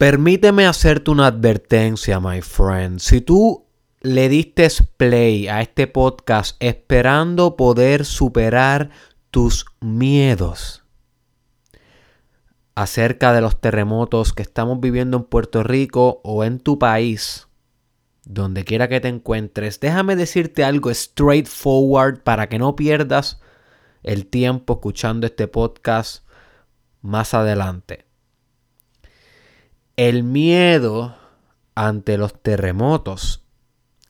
Permíteme hacerte una advertencia, my friend. Si tú le diste play a este podcast esperando poder superar tus miedos acerca de los terremotos que estamos viviendo en Puerto Rico o en tu país, donde quiera que te encuentres, déjame decirte algo straightforward para que no pierdas el tiempo escuchando este podcast más adelante. El miedo ante los terremotos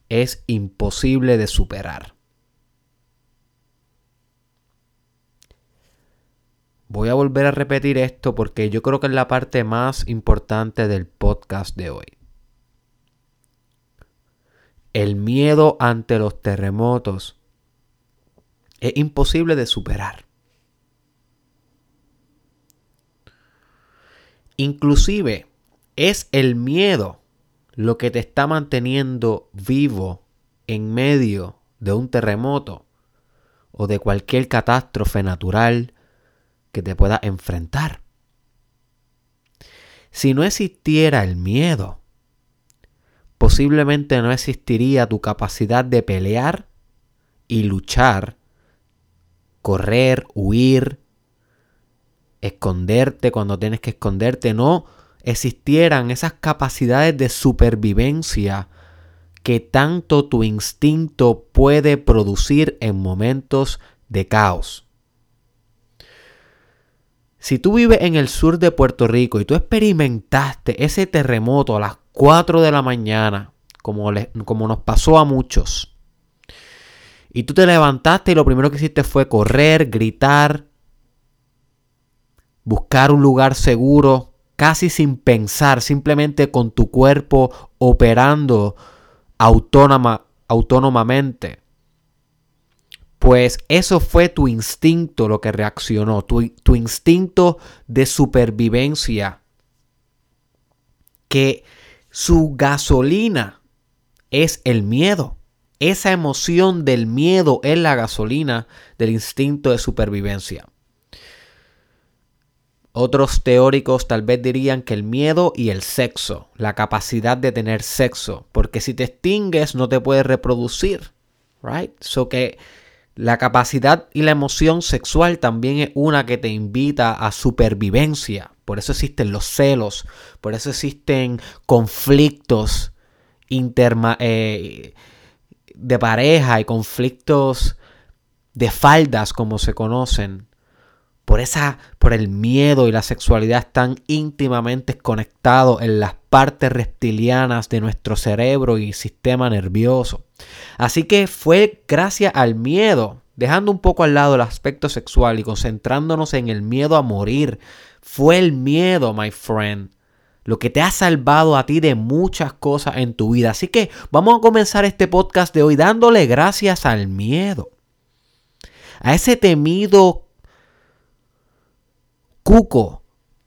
es imposible de superar. Voy a volver a repetir esto porque yo creo que es la parte más importante del podcast de hoy. El miedo ante los terremotos es imposible de superar. Inclusive es el miedo lo que te está manteniendo vivo en medio de un terremoto o de cualquier catástrofe natural que te pueda enfrentar. Si no existiera el miedo, posiblemente no existiría tu capacidad de pelear y luchar, correr, huir, esconderte cuando tienes que esconderte, no existieran esas capacidades de supervivencia que tanto tu instinto puede producir en momentos de caos. Si tú vives en el sur de Puerto Rico y tú experimentaste ese terremoto a las 4 de la mañana, como, como nos pasó a muchos, y tú te levantaste y lo primero que hiciste fue correr, gritar, buscar un lugar seguro, casi sin pensar, simplemente con tu cuerpo operando autónoma, autónomamente. Pues eso fue tu instinto lo que reaccionó, tu, tu instinto de supervivencia, que su gasolina es el miedo. Esa emoción del miedo es la gasolina del instinto de supervivencia. Otros teóricos tal vez dirían que el miedo y el sexo, la capacidad de tener sexo, porque si te extingues no te puedes reproducir, right? So que la capacidad y la emoción sexual también es una que te invita a supervivencia. Por eso existen los celos, por eso existen conflictos eh, de pareja y conflictos de faldas como se conocen por esa por el miedo y la sexualidad están íntimamente conectados en las partes reptilianas de nuestro cerebro y sistema nervioso. Así que fue gracias al miedo, dejando un poco al lado el aspecto sexual y concentrándonos en el miedo a morir, fue el miedo, my friend, lo que te ha salvado a ti de muchas cosas en tu vida. Así que vamos a comenzar este podcast de hoy dándole gracias al miedo. A ese temido cuco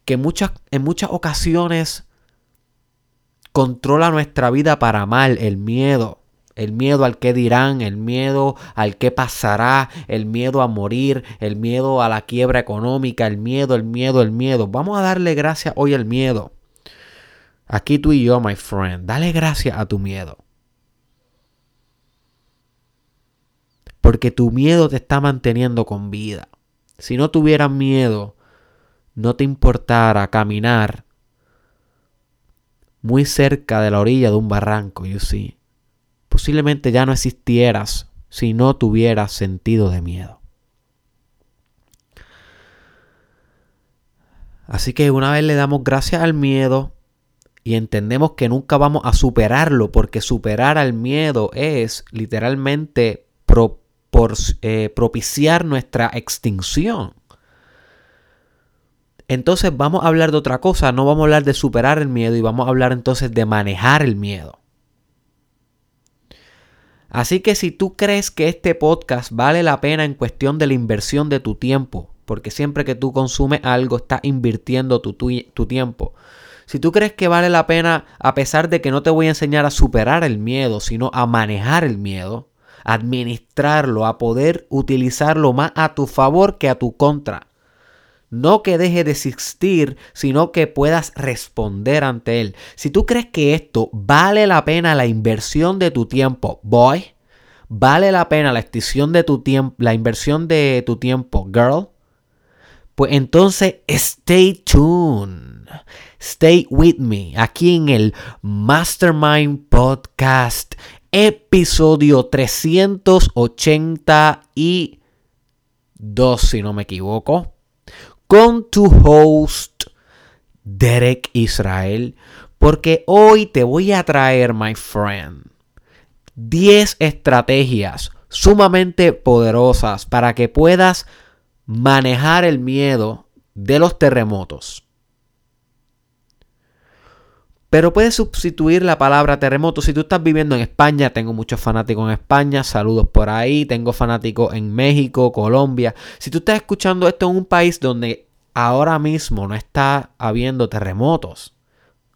que muchas, en muchas ocasiones controla nuestra vida para mal, el miedo. El miedo al que dirán, el miedo al que pasará, el miedo a morir, el miedo a la quiebra económica, el miedo, el miedo, el miedo. Vamos a darle gracias hoy al miedo. Aquí tú y yo, my friend, dale gracias a tu miedo. Porque tu miedo te está manteniendo con vida. Si no tuvieras miedo, no te importara caminar muy cerca de la orilla de un barranco, you see, posiblemente ya no existieras si no tuvieras sentido de miedo. Así que una vez le damos gracias al miedo y entendemos que nunca vamos a superarlo, porque superar al miedo es literalmente eh, propiciar nuestra extinción. Entonces vamos a hablar de otra cosa, no vamos a hablar de superar el miedo y vamos a hablar entonces de manejar el miedo. Así que si tú crees que este podcast vale la pena en cuestión de la inversión de tu tiempo, porque siempre que tú consumes algo estás invirtiendo tu, tu, tiempo. Si tú crees que vale la pena, a pesar de que no te voy a enseñar a superar el miedo, sino a manejar el miedo, administrarlo, a poder utilizarlo más a tu favor que a tu contra No que deje de existir, sino que puedas responder ante él. Si tú crees que esto vale la pena la inversión de tu tiempo, boy, vale la pena la extinción de tu tiempo, la inversión de tu tiempo, girl, pues entonces stay tuned. Stay with me aquí en el Mastermind Podcast, episodio 382, si no me equivoco con tu host Derek Israel, porque hoy te voy a traer, my friend, 10 estrategias sumamente poderosas para que puedas manejar el miedo de los terremotos. Pero puedes sustituir la palabra terremoto. Si tú estás viviendo en España, tengo muchos fanáticos en España, saludos por ahí, tengo fanáticos en México, Colombia. Si tú estás escuchando esto en un país donde ahora mismo no está habiendo terremotos,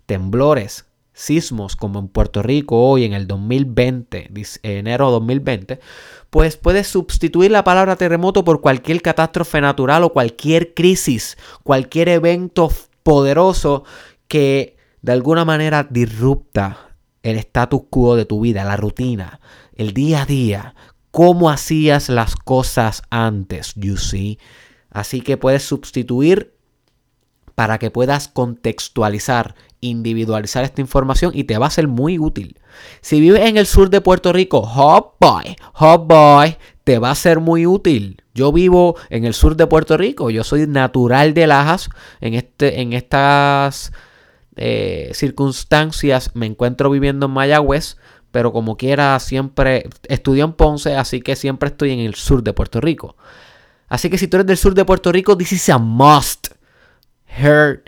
temblores, sismos como en Puerto Rico hoy en el 2020, enero 2020, pues puedes sustituir la palabra terremoto por cualquier catástrofe natural o cualquier crisis, cualquier evento poderoso que de alguna manera disrupta el status quo de tu vida, la rutina, el día a día, cómo hacías las cosas antes, you see. Así que puedes sustituir para que puedas contextualizar, individualizar esta información y te va a ser muy útil. Si vives en el sur de Puerto Rico, hot boy, hot boy, te va a ser muy útil. Yo vivo en el sur de Puerto Rico, yo soy natural de Lajas, en, este, en estas eh, circunstancias me encuentro viviendo en Mayagüez, pero como quiera siempre estudio en Ponce, así que siempre estoy en el sur de Puerto Rico. Así que si tú eres del sur de Puerto Rico, this is a must hear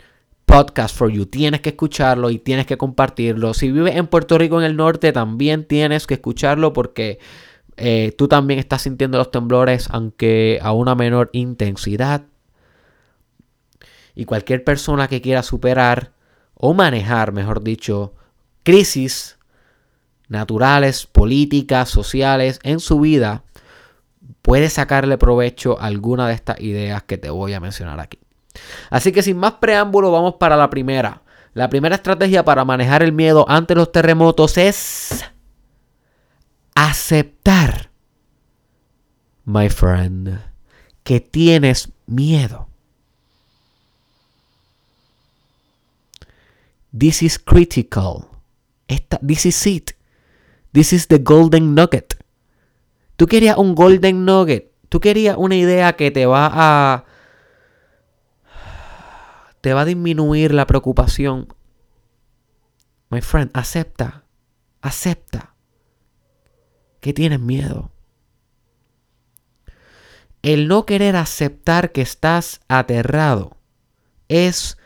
podcast for you. Tienes que escucharlo y tienes que compartirlo. Si vives en Puerto Rico en el norte, también tienes que escucharlo porque eh, tú también estás sintiendo los temblores, aunque a una menor intensidad. Y cualquier persona que quiera superar o manejar, mejor dicho, crisis naturales, políticas, sociales en su vida, puede sacarle provecho a alguna de estas ideas que te voy a mencionar aquí. Así que sin más preámbulo, vamos para la primera. La primera estrategia para manejar el miedo ante los terremotos es aceptar, my friend, que tienes miedo. This is critical. this is it. This is the golden nugget. Tú querías un golden nugget. Tú querías una idea que te va a. te va a disminuir la preocupación. My friend, acepta. Acepta. Que tienes miedo. El no querer aceptar que estás aterrado es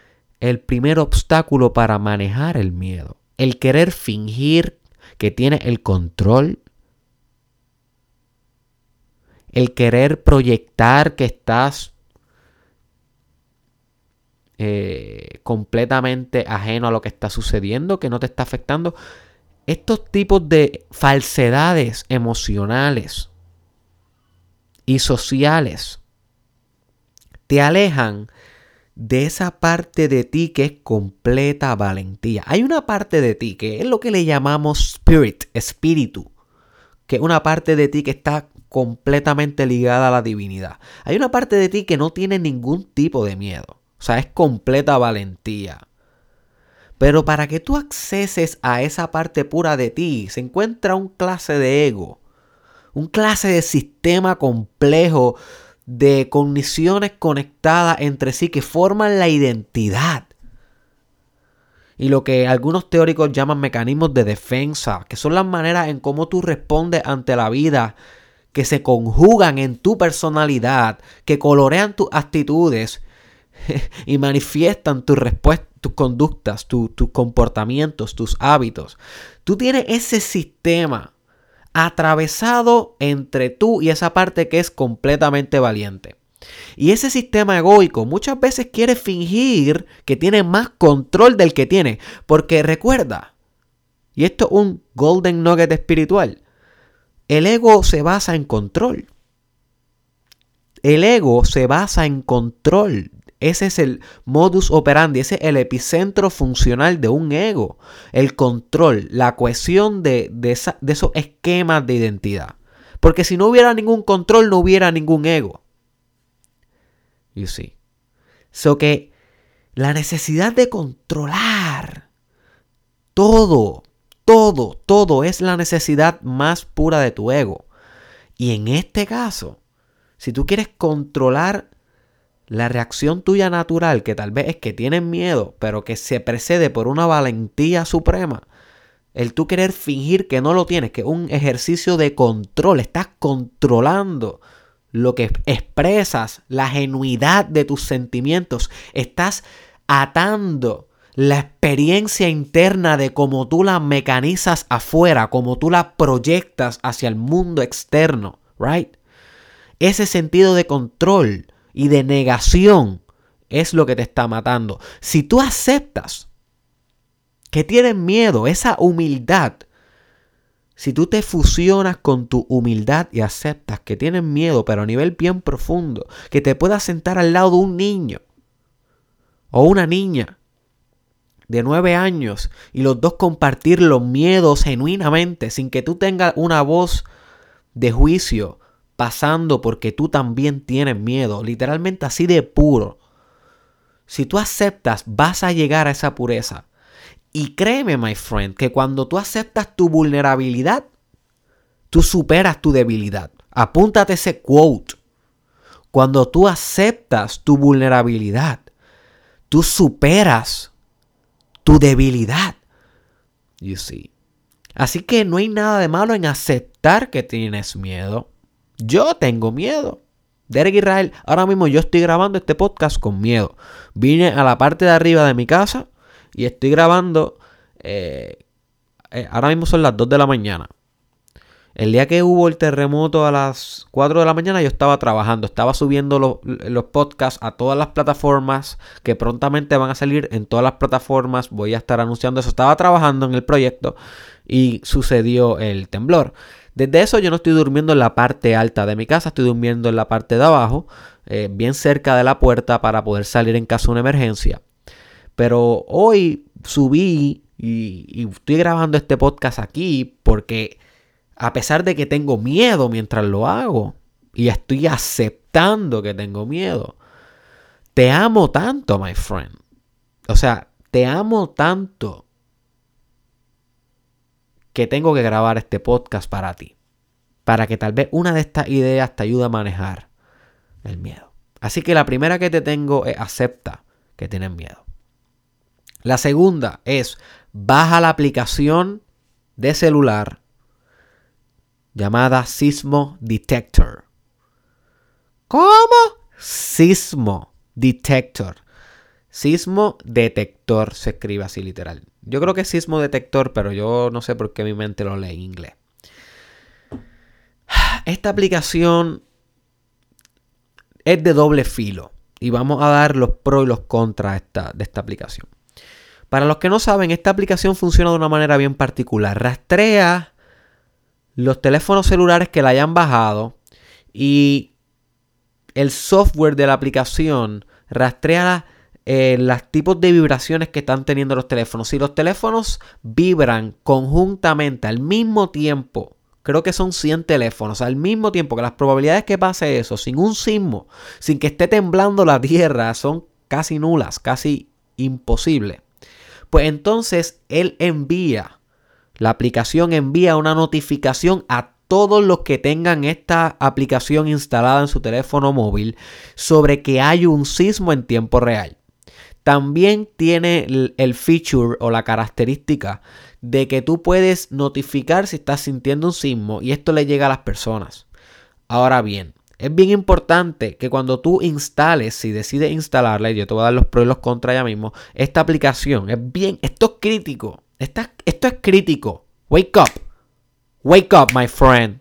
el primer obstáculo para manejar el miedo. El querer fingir que tiene el control. El querer proyectar que estás eh, completamente ajeno a lo que está sucediendo, que no te está afectando. Estos tipos de falsedades emocionales y sociales te alejan de esa parte de ti que es completa valentía. Hay una parte de ti que es lo que le llamamos spirit, espíritu, que es una parte de ti que está completamente ligada a la divinidad. Hay una parte de ti que no tiene ningún tipo de miedo, o sea, es completa valentía. Pero para que tú acceses a esa parte pura de ti, se encuentra un clase de ego, un clase de sistema complejo de cogniciones conectadas entre sí que forman la identidad. Y lo que algunos teóricos llaman mecanismos de defensa, que son las maneras en cómo tú respondes ante la vida, que se conjugan en tu personalidad, que colorean tus actitudes y manifiestan tus respuestas, tus conductas, tus comportamientos, tus hábitos. Tú tienes ese sistema atravesado entre tú y esa parte que es completamente valiente. Y ese sistema egoico muchas veces quiere fingir que tiene más control del que tiene. Porque recuerda, y esto es un golden nugget espiritual, el ego se basa en control. El ego se basa en control. Ese es el modus operandi, ese es el epicentro funcional de un ego. El control, la cohesión de, de, de esos esquemas de identidad. Porque si no hubiera ningún control, no hubiera ningún ego. You see. So que la necesidad de controlar todo, todo, todo es la necesidad más pura de tu ego. Y en este caso, si tú quieres controlar la reacción tuya natural, que tal vez es que tienes miedo, pero que se precede por una valentía suprema, el tú querer fingir que no lo tienes, que es un ejercicio de control, estás controlando lo que expresas, la genuidad de tus sentimientos, estás atando la experiencia interna de cómo tú la mecanizas afuera, cómo tú la proyectas hacia el mundo externo, right? Ese sentido de control y de negación es lo que te está matando. Si tú aceptas que tienes miedo, esa humildad, si tú te fusionas con tu humildad y aceptas que tienes miedo, pero a nivel bien profundo, que te puedas sentar al lado de un niño o una niña de nueve años y los dos compartir los miedos genuinamente sin que tú tengas una voz de juicio pasando porque tú también tienes miedo, literalmente así de puro. Si tú aceptas, vas a llegar a esa pureza. Y créeme, my friend, que cuando tú aceptas tu vulnerabilidad, tú superas tu debilidad. Apúntate ese quote. Cuando tú aceptas tu vulnerabilidad, tú superas tu debilidad. You see. Así que no hay nada de malo en aceptar que tienes miedo. Yo tengo miedo. Derek Israel, ahora mismo yo estoy grabando este podcast con miedo. Vine a la parte de arriba de mi casa y estoy grabando. Eh, eh, ahora mismo son las 2 de la mañana. El día que hubo el terremoto a las 4 de la mañana yo estaba trabajando, estaba subiendo los, podcasts a todas las plataformas que prontamente van a salir en todas las plataformas, voy a estar anunciando eso, estaba trabajando en el proyecto y sucedió el temblor. Desde eso yo no estoy durmiendo en la parte alta de mi casa, estoy durmiendo en la parte de abajo, eh, bien cerca de la puerta para poder salir en caso de una emergencia. Pero hoy subí y estoy grabando este podcast aquí porque a pesar de que tengo miedo mientras lo hago y estoy aceptando que tengo miedo, te amo tanto, my friend. O sea, te amo tanto que tengo que grabar este podcast para ti. Para que tal vez una de estas ideas te ayude a manejar el miedo. Así que la primera que te tengo es acepta que tienes miedo. La segunda es baja la aplicación de celular llamada Sismo Detector. ¿Cómo? Sismo Detector. Sismo detector se escribe así literal. Yo creo que es sismo detector, pero yo no sé por qué mi mente lo lee en inglés. Esta aplicación es de doble filo y vamos a dar los pros y los contras de esta aplicación. Para los que no saben, esta aplicación funciona de una manera bien particular. Rastrea los teléfonos celulares que la hayan bajado y el software de la aplicación rastrea eh, los tipos de vibraciones que están teniendo los teléfonos. Si los teléfonos vibran conjuntamente al mismo tiempo, creo que son 100 teléfonos, al mismo tiempo que las probabilidades que pase eso, sin un sismo, sin que esté temblando la tierra, son casi nulas, casi imposible. Pues entonces él envía, la aplicación envía una notificación a todos los que tengan esta aplicación instalada en su teléfono móvil sobre que hay un sismo en tiempo real. También tiene el feature o la característica de que tú puedes notificar si estás sintiendo un sismo y esto le llega a las personas. Ahora bien, es bien importante que cuando tú instales, si decides instalarla, y yo te voy a dar los pros y los contras ya mismo, esta aplicación es bien, esto es crítico, esto es crítico. Wake up, wake up, my friend.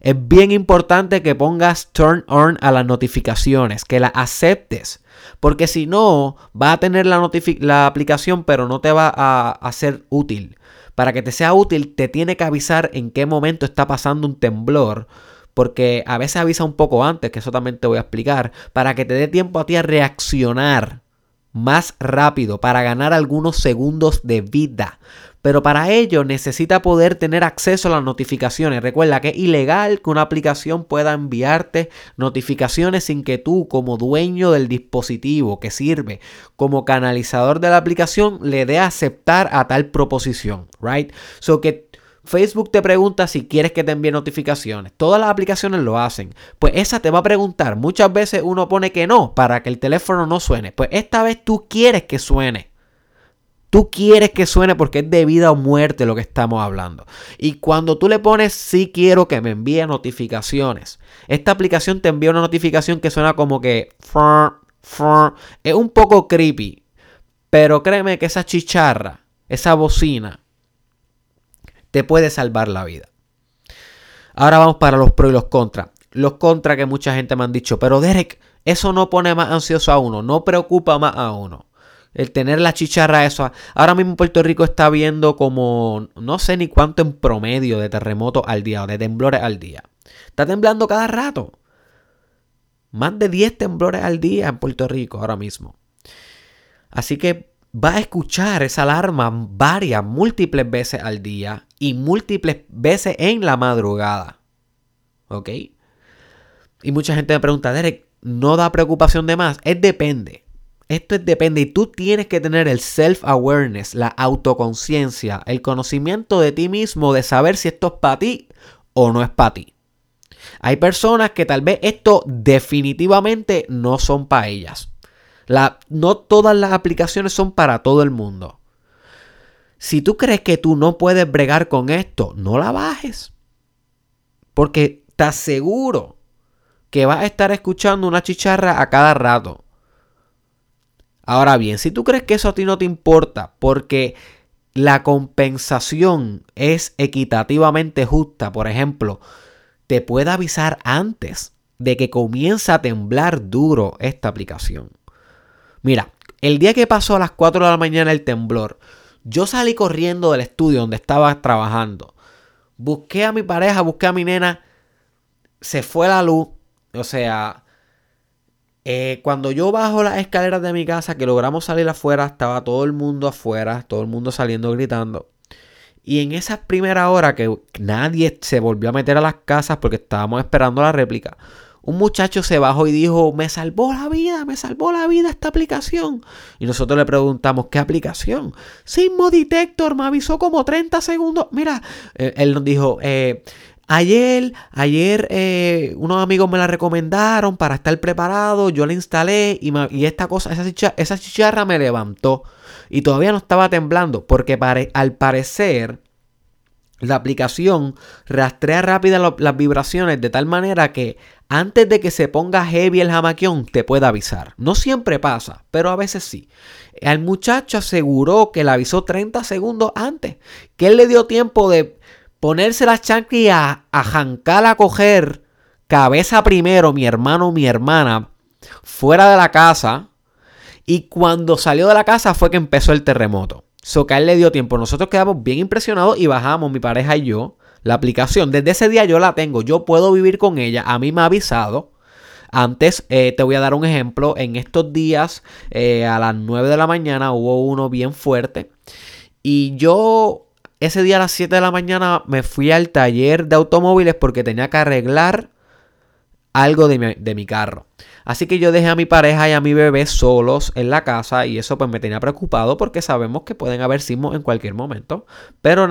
Es bien importante que pongas turn on a las notificaciones, que las aceptes. Porque si no, va a tener la, la aplicación, pero no te va a, a ser útil. Para que te sea útil, te tiene que avisar en qué momento está pasando un temblor porque a veces avisa un poco antes, que eso también te voy a explicar, para que te dé tiempo a ti a reaccionar más rápido, para ganar algunos segundos de vida. Pero para ello necesita poder tener acceso a las notificaciones. Recuerda que es ilegal que una aplicación pueda enviarte notificaciones sin que tú como dueño del dispositivo que sirve como canalizador de la aplicación le dé aceptar a tal proposición, right? So que Facebook te pregunta si quieres que te envíe notificaciones. Todas las aplicaciones lo hacen. Pues esa te va a preguntar. Muchas veces uno pone que no para que el teléfono no suene. Pues esta vez tú quieres que suene. Tú quieres que suene porque es de vida o muerte lo que estamos hablando. Y cuando tú le pones sí quiero que me envíe notificaciones, esta aplicación te envía una notificación que suena como que es un poco creepy. Pero créeme que esa chicharra, esa bocina, te puede salvar la vida. Ahora vamos para los pros y los contras. Los contras que mucha gente me han dicho, pero Derek, eso no pone más ansioso a uno, no preocupa más a uno. El tener la chicharra eso. Ahora mismo Puerto Rico está viendo como no sé ni cuánto en promedio de terremotos al día o de temblores al día. Está temblando cada rato. Más de 10 temblores al día en Puerto Rico ahora mismo. Así que va a escuchar esa alarma varias, múltiples veces al día y múltiples veces en la madrugada. ¿Ok? Y mucha gente me pregunta, Derek, ¿no da preocupación de más? Es depende. Esto es depende y tú tienes que tener el self-awareness, la autoconciencia, el conocimiento de ti mismo de saber si esto es para ti o no es para ti. Hay personas que tal vez esto definitivamente no son para ellas. La, no todas las aplicaciones son para todo el mundo. Si tú crees que tú no puedes bregar con esto, no la bajes. Porque te aseguro que vas a estar escuchando una chicharra a cada rato. Ahora bien, si tú crees que eso a ti no te importa porque la compensación es equitativamente justa, por ejemplo, te puede avisar antes de que comience a temblar duro esta aplicación. Mira, el día que pasó a las 4 de la mañana el temblor, yo salí corriendo del estudio donde estaba trabajando. Busqué a mi pareja, busqué a mi nena, se fue la luz, o sea, eh, cuando yo bajo las escaleras de mi casa, que logramos salir afuera, estaba todo el mundo afuera, todo el mundo saliendo gritando. Y en esa primera hora que nadie se volvió a meter a las casas porque estábamos esperando la réplica, un muchacho se bajó y dijo, me salvó la vida, me salvó la vida esta aplicación. Y nosotros le preguntamos, ¿qué aplicación? Sismo Detector, me avisó como 30 segundos. Mira, eh, él nos dijo, eh, Ayer, ayer eh, unos amigos me la recomendaron para estar preparado, yo la instalé y, esta cosa, esa, chicharra, me levantó y todavía no estaba temblando porque al parecer la aplicación rastrea rápido las vibraciones de tal manera que antes de que se ponga heavy el jamaquión te puede avisar. No siempre pasa, pero a veces sí. El muchacho aseguró que la avisó 30 segundos antes, que él le dio tiempo de ponerse las chanclas y a, a a coger cabeza primero, mi hermano, mi hermana, fuera de la casa. Y cuando salió de la casa fue que empezó el terremoto. So le dio tiempo. Nosotros quedamos bien impresionados y bajamos, mi pareja y yo, la aplicación. Desde ese día yo la tengo. Yo puedo vivir con ella. A mí me ha avisado. Antes eh, te voy a dar un ejemplo. En estos días, eh, a las 9 de la mañana, hubo uno bien fuerte. Y yo ese día a las 7 de la mañana me fui al taller de automóviles porque tenía que arreglar algo de mi, carro. Así que yo dejé a mi pareja y a mi bebé solos en la casa y eso pues me tenía preocupado porque sabemos que pueden haber sismos en cualquier momento, pero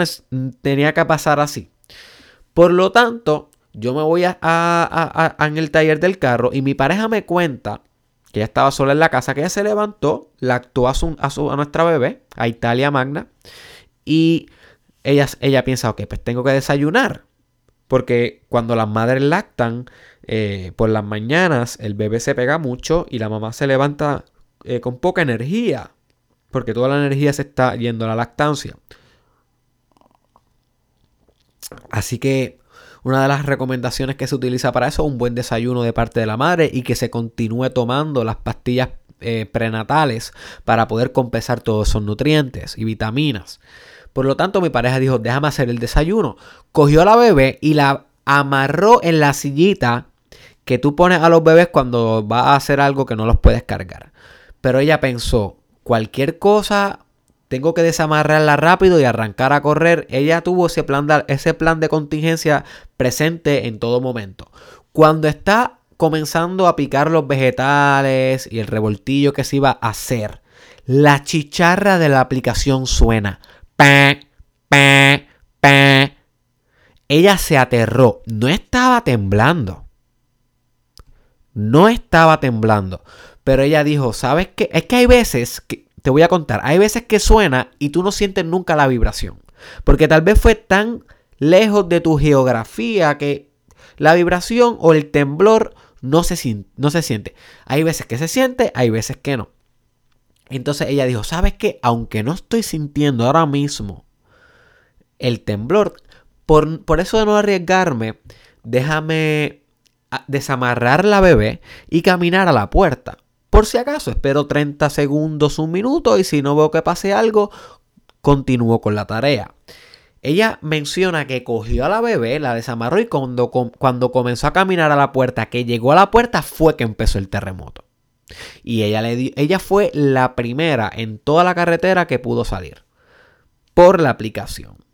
tenía que pasar así. Por lo tanto, yo me voy a, en el taller del carro y mi pareja me cuenta que ella estaba sola en la casa, que ella se levantó, la actuó a, a nuestra bebé, a Italia Magna, y ella, piensa, ok, pues tengo que desayunar. Porque cuando las madres lactan, eh, por las mañanas el bebé se pega mucho y la mamá se levanta eh, con poca energía. Porque toda la energía se está yendo a la lactancia. Así que una de las recomendaciones que se utiliza para eso es un buen desayuno de parte de la madre y que se continúe tomando las pastillas eh, prenatales para poder compensar todos esos nutrientes y vitaminas. Por lo tanto, mi pareja dijo, déjame hacer el desayuno. Cogió a la bebé y la amarró en la sillita que tú pones a los bebés cuando vas a hacer algo que no los puedes cargar. Pero ella pensó, cualquier cosa tengo que desamarrarla rápido y arrancar a correr. Ella tuvo ese plan de, ese plan de contingencia presente en todo momento. Cuando está comenzando a picar los vegetales y el revoltillo que se iba a hacer, la chicharra de la aplicación suena. Ella se aterró. No estaba temblando. No estaba temblando. Pero ella dijo, ¿sabes qué? Es que hay veces que, te voy a contar, hay veces que suena y tú no sientes nunca la vibración. Porque tal vez fue tan lejos de tu geografía que la vibración o el temblor no se, no se siente. Hay veces que se siente, hay veces que no. Entonces ella dijo, ¿sabes qué? Aunque no estoy sintiendo ahora mismo el temblor, por, por eso de no arriesgarme, déjame desamarrar la bebé y caminar a la puerta. Por si acaso, espero 30 segundos, un minuto y si no veo que pase algo, continúo con la tarea. Ella menciona que cogió a la bebé, la desamarró y cuando, cuando comenzó a caminar a la puerta, que llegó a la puerta, fue que empezó el terremoto. Y ella, le ella fue la primera en toda la carretera que pudo salir. Por la aplicación.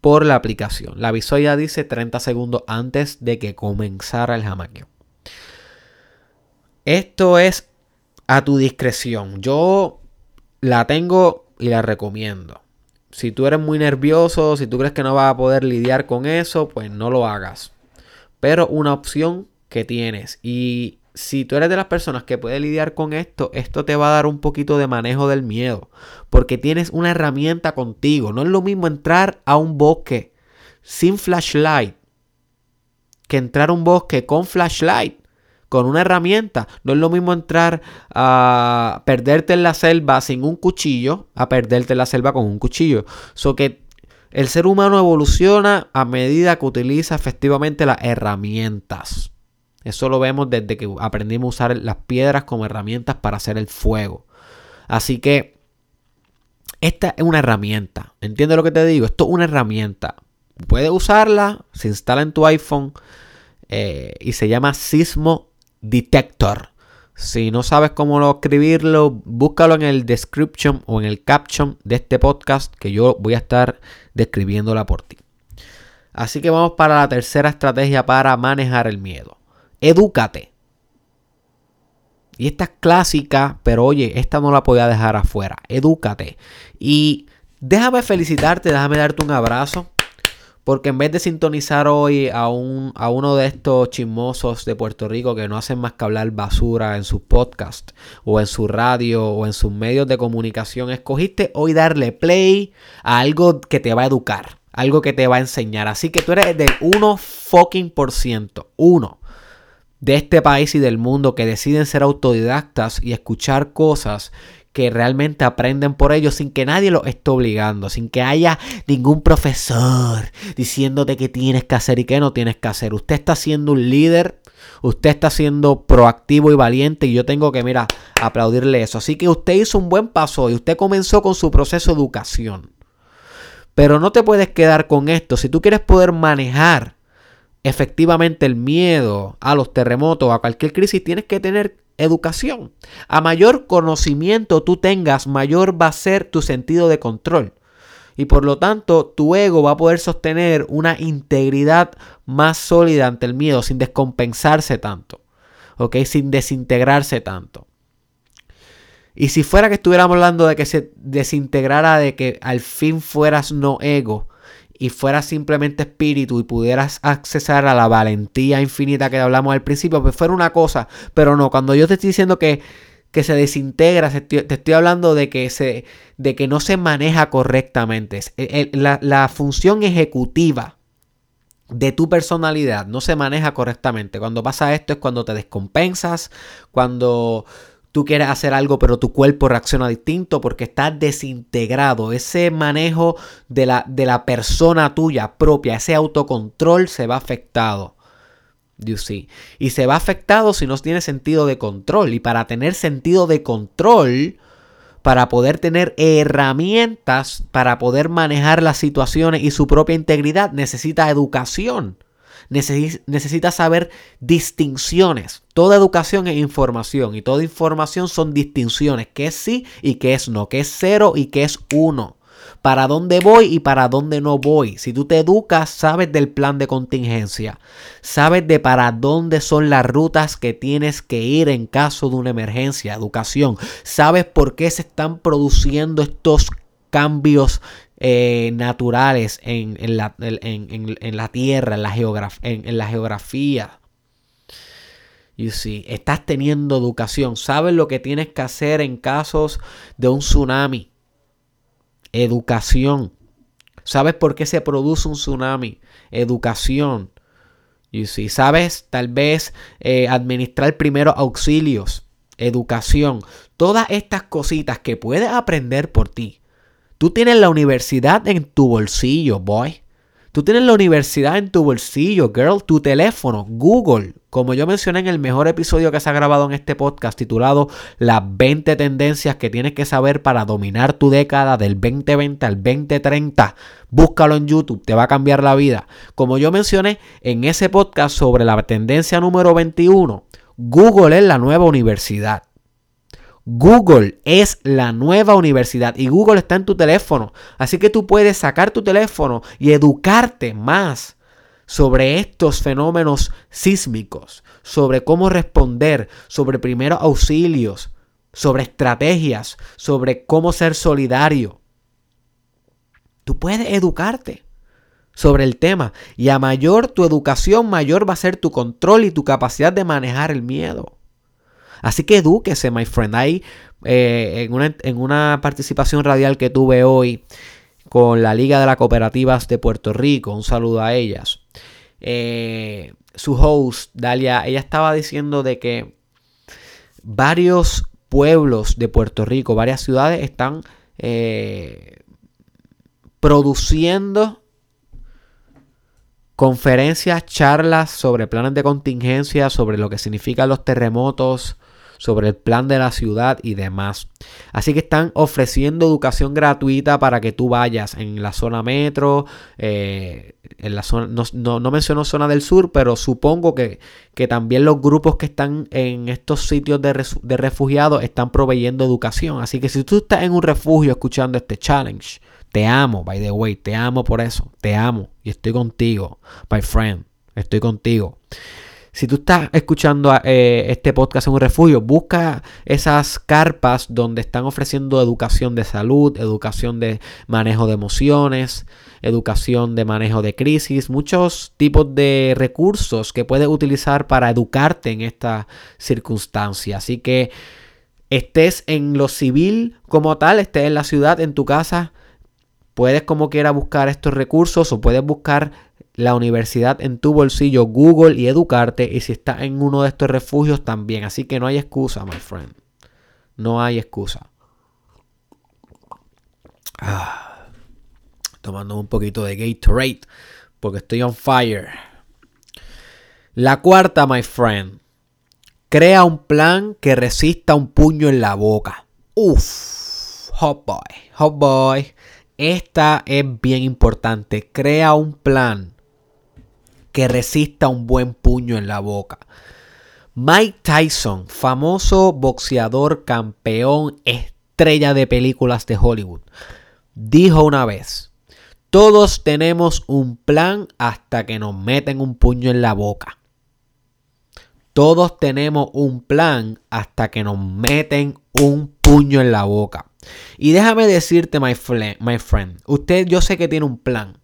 Por la aplicación. La avisó ya dice 30 segundos antes de que comenzara el jamaqueo. Esto es a tu discreción. Yo la tengo y la recomiendo. Si tú eres muy nervioso, si tú crees que no vas a poder lidiar con eso, pues no lo hagas. Pero una opción que tienes. Y si tú eres de las personas que puede lidiar con esto, esto te va a dar un poquito de manejo del miedo. Porque tienes una herramienta contigo. No es lo mismo entrar a un bosque sin flashlight que entrar a un bosque con flashlight con una herramienta. No es lo mismo entrar a perderte en la selva sin un cuchillo a perderte en la selva con un cuchillo. So que el ser humano evoluciona a medida que utiliza efectivamente las herramientas. Eso lo vemos desde que aprendimos a usar las piedras como herramientas para hacer el fuego. Así que esta es una herramienta. ¿Entiendes lo que te digo? Esto es una herramienta. Puedes usarla, se instala en tu iPhone eh, y se llama Sismo Detector. Si no sabes cómo escribirlo, búscalo en el description o en el caption de este podcast que yo voy a estar describiéndola por ti. Así que vamos para la tercera estrategia para manejar el miedo. Edúcate. Y esta es clásica, pero oye, esta no la podía dejar afuera. Edúcate. Y déjame felicitarte, déjame darte un abrazo. Porque en vez de sintonizar hoy a, un, a uno de estos chismosos de Puerto Rico que no hacen más que hablar basura en su podcast o en su radio o en sus medios de comunicación, escogiste hoy darle play a algo que te va a educar, algo que te va a enseñar. Así que tú eres del 1 fucking por ciento, uno de este país y del mundo que deciden ser autodidactas y escuchar cosas que realmente aprenden por ello sin que nadie los esté obligando, sin que haya ningún profesor diciéndote qué tienes que hacer y qué no tienes que hacer. Usted está siendo un líder, usted está siendo proactivo y valiente y yo tengo que, mira, aplaudirle eso. Así que usted hizo un buen paso y usted comenzó con su proceso de educación. Pero no te puedes quedar con esto. Si tú quieres poder manejar efectivamente el miedo a los terremotos, a cualquier crisis, tienes que tener educación. A mayor conocimiento tú tengas, mayor va a ser tu sentido de control. Y por lo tanto, tu ego va a poder sostener una integridad más sólida ante el miedo, sin descompensarse tanto. ¿Ok? Sin desintegrarse tanto. Y si fuera que estuviéramos hablando de que se desintegrara, de que al fin fueras no ego, y fueras simplemente espíritu y pudieras accesar a la valentía infinita que hablamos al principio, pues fuera una cosa. Pero no, cuando yo te estoy diciendo que, que se desintegra, te estoy hablando de que, se, de que no se maneja correctamente. La, la función ejecutiva de tu personalidad no se maneja correctamente. Cuando pasa esto es cuando te descompensas, cuando tú quieres hacer algo, pero tu cuerpo reacciona distinto porque está desintegrado. Ese manejo de la, de la persona tuya propia, ese autocontrol se va afectado. You see. Y se va afectado si no tiene sentido de control. Y para tener sentido de control, para poder tener herramientas para poder manejar las situaciones y su propia integridad, necesita educación. Necesita saber distinciones. Toda educación es información y toda información son distinciones. ¿Qué es sí y qué es no? ¿Qué es cero y qué es uno? para dónde voy y para dónde no voy. Si tú te educas, sabes del plan de contingencia, sabes de para dónde son las rutas que tienes que ir en caso de una emergencia, educación, sabes por qué se están produciendo estos cambios eh, naturales en, la, en, la, tierra, en la, en, la geografía. You see, estás teniendo educación, sabes lo que tienes que hacer en casos de un tsunami Educación. ¿Sabes por qué se produce un tsunami? Educación. Y si sabes, tal vez eh, administrar primeros auxilios, educación, todas estas cositas que puedes aprender por ti. Tú tienes la universidad en tu bolsillo, boy. Tú tienes la universidad en tu bolsillo, girl, tu teléfono, Google. Como yo mencioné en el mejor episodio que se ha grabado en este podcast titulado Las 20 tendencias que tienes que saber para dominar tu década del 2020 al 2030. Búscalo en YouTube, te va a cambiar la vida. Como yo mencioné en ese podcast sobre la tendencia número 21, Google es la nueva universidad. Google es la nueva universidad y Google está en tu teléfono. Así que tú puedes sacar tu teléfono y educarte más sobre estos fenómenos sísmicos, sobre cómo responder, sobre primeros auxilios, sobre estrategias, sobre cómo ser solidario. Tú puedes educarte sobre el tema y a mayor tu educación, mayor va a ser tu control y tu capacidad de manejar el miedo. Así que edúquese, my friend. Ahí, eh, en, una, en una participación radial que tuve hoy con la Liga de las Cooperativas de Puerto Rico, un saludo a ellas. Eh, su host, Dalia, ella estaba diciendo de que varios pueblos de Puerto Rico, varias ciudades están eh, produciendo conferencias, charlas sobre planes de contingencia, sobre lo que significan los terremotos, sobre el plan de la ciudad y demás. Así que están ofreciendo educación gratuita para que tú vayas en la zona metro, eh, en la zona, no, no, menciono zona del sur, pero supongo que, que, también los grupos que están en estos sitios de, de refugiados están proveyendo educación. Así que si tú estás en un refugio escuchando este challenge, te amo, by the way, te amo por eso, te amo y estoy contigo, my friend, estoy contigo. Si tú estás escuchando eh, este podcast en un refugio, busca esas carpas donde están ofreciendo educación de salud, educación de manejo de emociones, educación de manejo de crisis, muchos tipos de recursos que puedes utilizar para educarte en esta circunstancia. Así que estés en lo civil como tal, estés en la ciudad, en tu casa, puedes como quiera buscar estos recursos o puedes buscar la universidad en tu bolsillo, Google y educarte. Y si estás en uno de estos refugios también. Así que no hay excusa, my friend. No hay excusa. Ah, tomando un poquito de Gatorade porque estoy on fire. La cuarta, my friend. Crea un plan que resista un puño en la boca. Uf, hot boy, hot boy. Esta es bien importante. Crea un plan que resista un buen puño en la boca. Mike Tyson, famoso boxeador, campeón, estrella de películas de Hollywood, dijo una vez, todos tenemos un plan hasta que nos meten un puño en la boca. Todos tenemos un plan hasta que nos meten un puño en la boca. Y déjame decirte, my, my friend, usted yo sé que tiene un plan.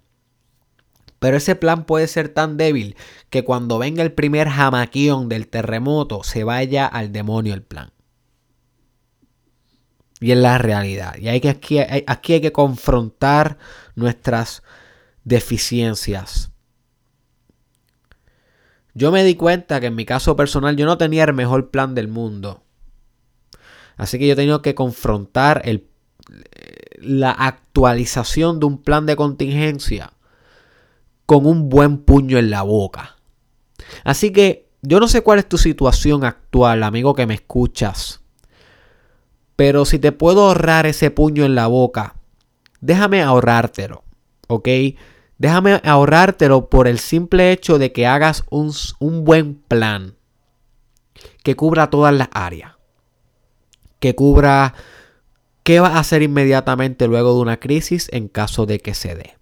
Pero ese plan puede ser tan débil que cuando venga el primer jamaquión del terremoto se vaya al demonio el plan. Y es la realidad. Y hay que, aquí, aquí hay que confrontar nuestras deficiencias. Yo me di cuenta que en mi caso personal yo no tenía el mejor plan del mundo. Así que yo he tenido que confrontar el, la actualización de un plan de contingencia con un buen puño en la boca. Así que yo no sé cuál es tu situación actual, amigo que me escuchas. Pero si te puedo ahorrar ese puño en la boca, déjame ahorrártelo, ¿ok? Déjame ahorrártelo por el simple hecho de que hagas un, un buen plan que cubra todas las áreas. Que cubra qué vas a hacer inmediatamente luego de una crisis en caso de que se dé.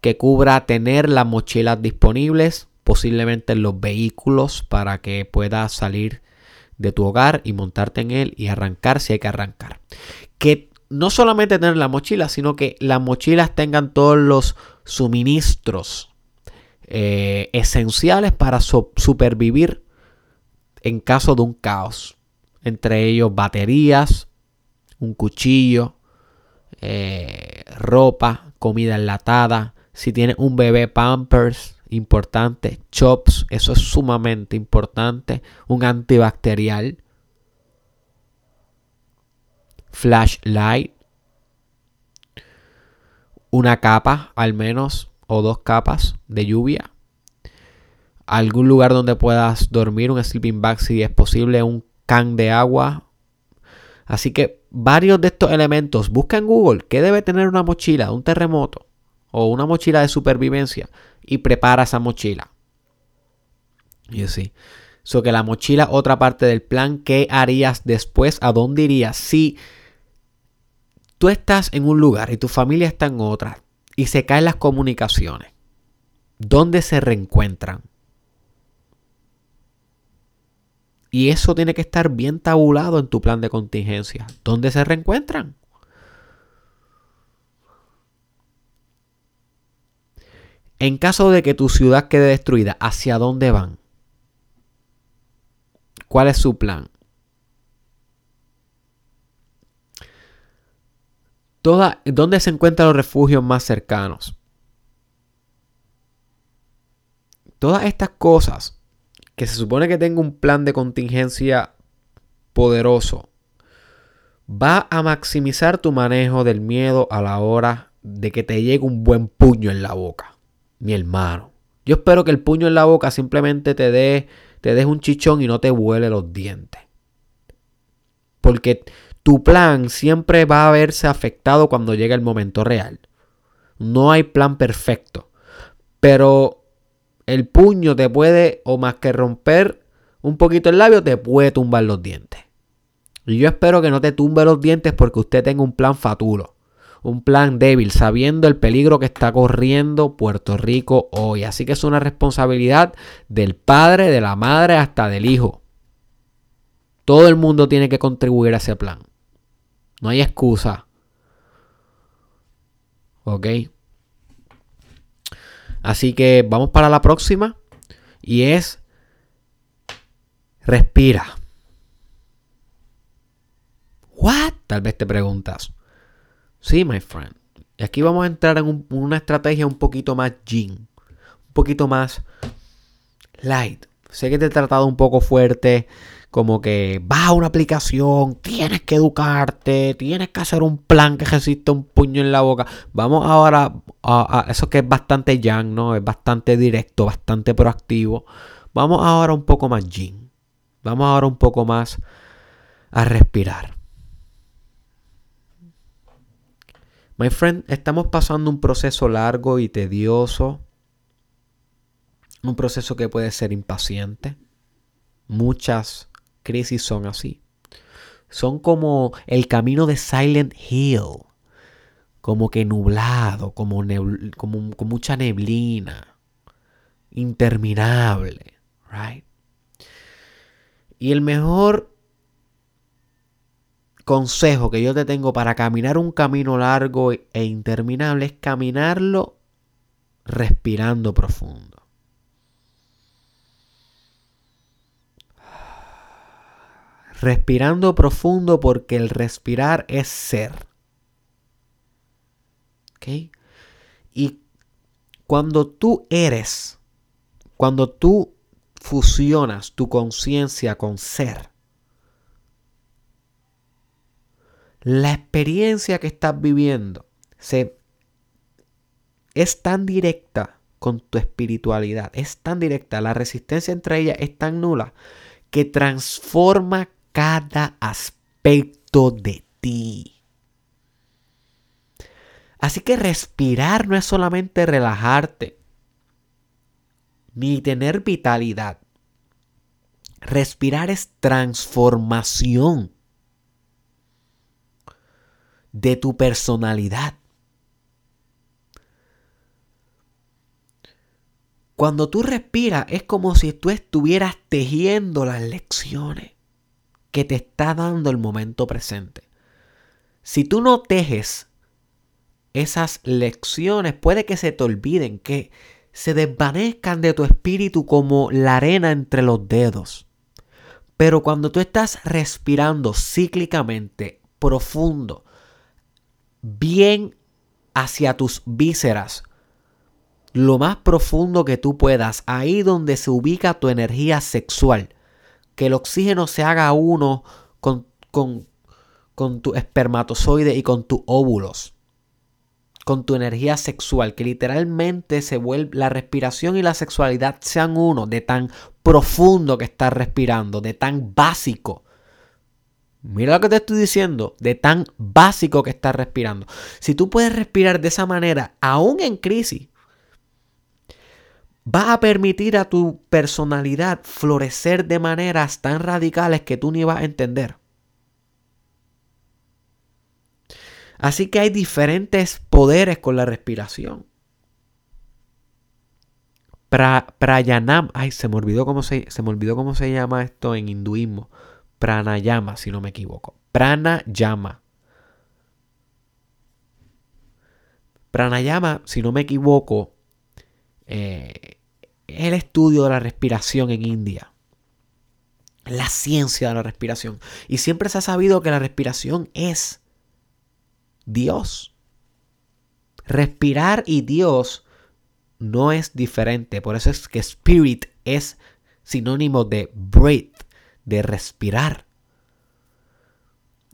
Que cubra tener las mochilas disponibles, posiblemente en los vehículos, para que puedas salir de tu hogar y montarte en él y arrancar si hay que arrancar. Que no solamente tener la mochila, sino que las mochilas tengan todos los suministros eh, esenciales para supervivir en caso de un caos. Entre ellos baterías, un cuchillo, eh, ropa, comida enlatada. Si tienes un bebé Pampers, importante. Chops, eso es sumamente importante. Un antibacterial. Flashlight. Una capa, al menos, o dos capas de lluvia. Algún lugar donde puedas dormir, un sleeping bag si es posible, un can de agua. Así que varios de estos elementos, busca en Google qué debe tener una mochila, un terremoto o una mochila de supervivencia y prepara esa mochila. Y así. So que la mochila, otra parte del plan, ¿qué harías después? ¿A dónde irías? Si tú estás en un lugar y tu familia está en otra y se caen las comunicaciones, ¿dónde se reencuentran? Y eso tiene que estar bien tabulado en tu plan de contingencia. ¿Dónde se reencuentran? En caso de que tu ciudad quede destruida, ¿hacia dónde van? ¿Cuál es su plan? ¿Dónde se encuentran los refugios más cercanos? Todas estas cosas que se supone que tenga un plan de contingencia poderoso, va a maximizar tu manejo del miedo a la hora de que te llegue un buen puño en la boca mi hermano. Yo espero que el puño en la boca simplemente te dé te des un chichón y no te vuele los dientes. Porque tu plan siempre va a verse afectado cuando llegue el momento real. No hay plan perfecto. Pero el puño te puede, o más que romper un poquito el labio, te puede tumbar los dientes. Y yo espero que no te tumbe los dientes porque usted tenga un plan faturo un plan débil, sabiendo el peligro que está corriendo Puerto Rico hoy. Así que es una responsabilidad del padre, de la madre, hasta del hijo. Todo el mundo tiene que contribuir a ese plan. No hay excusa. ¿Ok? Así que vamos para la próxima. Y es... Respira. ¿What? Tal vez te preguntas. Sí, my friend. Y aquí vamos a entrar en una estrategia un poquito más yin. Un poquito más light. Sé que te he tratado un poco fuerte. Como que va a una aplicación, tienes que educarte, tienes que hacer un plan que resiste un puño en la boca. Vamos ahora a, a eso que es bastante yang, ¿no? Es bastante directo, bastante proactivo. Vamos ahora un poco más yin. Vamos ahora un poco más a respirar. My friend, estamos pasando un proceso largo y tedioso. Un proceso que puede ser impaciente. Muchas crisis son así. Son como el camino de Silent Hill. Como que nublado, como, con mucha neblina. Interminable. Right? Y el mejor consejo que yo te tengo para caminar un camino largo e interminable es caminarlo respirando profundo. Respirando profundo porque el respirar es ser. ¿Ok? Y cuando tú eres, cuando tú fusionas tu conciencia con ser, la experiencia que estás viviendo se, es tan directa con tu espiritualidad, es tan directa, la resistencia entre ellas es tan nula que transforma cada aspecto de ti. Así que respirar no es solamente relajarte, ni tener vitalidad. Respirar es transformación de tu personalidad. Cuando tú respiras es como si tú estuvieras tejiendo las lecciones que te está dando el momento presente. Si tú no tejes esas lecciones, puede que se te olviden, que se desvanezcan de tu espíritu como la arena entre los dedos. Pero cuando tú estás respirando cíclicamente, profundo, bien hacia tus vísceras, lo más profundo que tú puedas, ahí donde se ubica tu energía sexual. Que el oxígeno se haga uno con, con, con tu espermatozoide y con tus óvulos. Con tu energía sexual. Que literalmente se vuelve la respiración y la sexualidad sean uno de tan profundo que estás respirando, de tan básico. Mira lo que te estoy diciendo, de tan básico que estás respirando. Si tú puedes respirar de esa manera, aún en crisis, va a permitir a tu personalidad florecer de maneras tan radicales que tú ni vas a entender. Así que hay diferentes poderes con la respiración. prayanam, ay, se me olvidó cómo se, se me olvidó cómo se llama esto en hinduismo. Pranayama, si no me equivoco. Pranayama. Pranayama, si no me equivoco, eh, el estudio de la respiración en India. La ciencia de la respiración. Y siempre se ha sabido que la respiración es Dios. Respirar y Dios no es diferente. Por eso es que spirit es sinónimo de breathe, de respirar.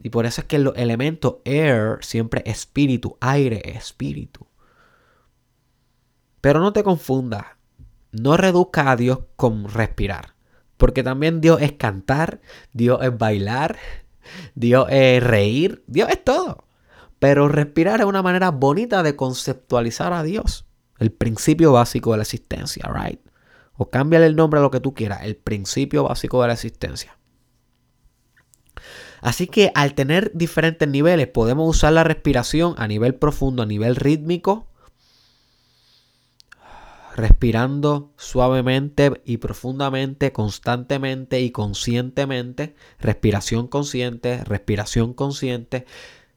Y por eso es que el elemento air siempre espíritu, aire, espíritu. Pero no te confundas no reduzca a Dios con respirar. Porque también Dios es cantar, Dios es bailar, Dios es reír, Dios es todo. Pero respirar es una manera bonita de conceptualizar a Dios. El principio básico de la existencia, right? O cámbiale el nombre a lo que tú quieras. El principio básico de la existencia. Así que al tener diferentes niveles, podemos usar la respiración a nivel profundo, a nivel rítmico, respirando suavemente y profundamente, constantemente y conscientemente. Respiración consciente, respiración consciente,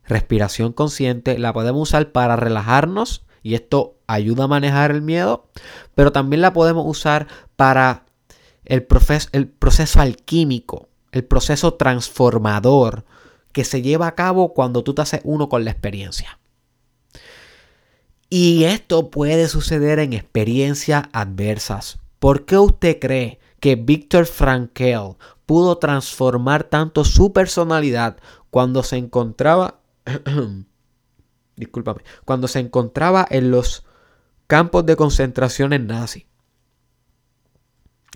respiración consciente. La podemos usar para relajarnos y esto ayuda a manejar el miedo, pero también la podemos usar para el, proceso, alquímico, el proceso transformador que se lleva a cabo cuando tú te haces uno con la experiencia. Y esto puede suceder en experiencias adversas. ¿Por qué usted cree que Víctor Frankel pudo transformar tanto su personalidad cuando se encontraba discúlpame, cuando se encontraba en los campos de concentración en nazi?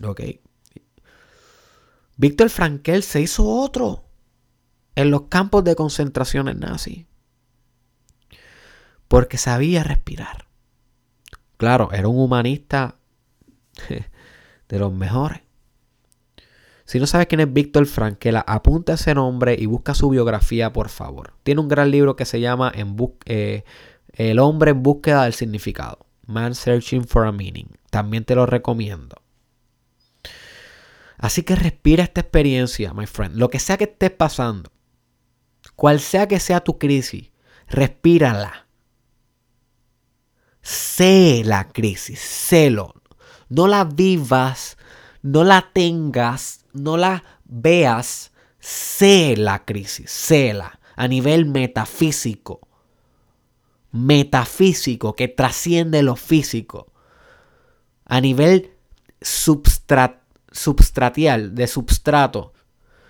Ok. Víctor Frankel se hizo otro en los campos de concentración en nazi porque sabía respirar. Claro, era un humanista de los mejores. Si no sabes quién es Víctor Frankela, apunta ese nombre y busca su biografía, por favor. Tiene un gran libro que se llama eh, El hombre en búsqueda del significado. Man Searching for a Meaning. También te lo recomiendo. Así que respira esta experiencia, my friend. Lo que sea que estés pasando, cual sea que sea tu crisis, respírala. Sé la crisis, sélo. No la vivas, no la tengas, no la veas. Sé la crisis, séla a nivel metafísico. Metafísico que trasciende lo físico. A nivel substratial, de substrato.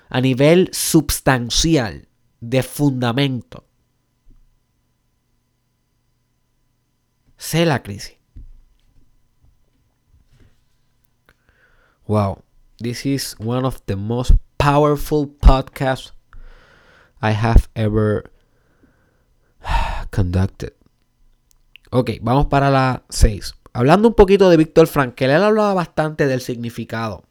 A nivel substancial, de fundamento. sé la crisis. Wow, this is one of the most powerful podcasts I have ever conducted. Ok, vamos para la 6. Hablando un poquito de Víctor Frankel, él hablaba bastante del significado.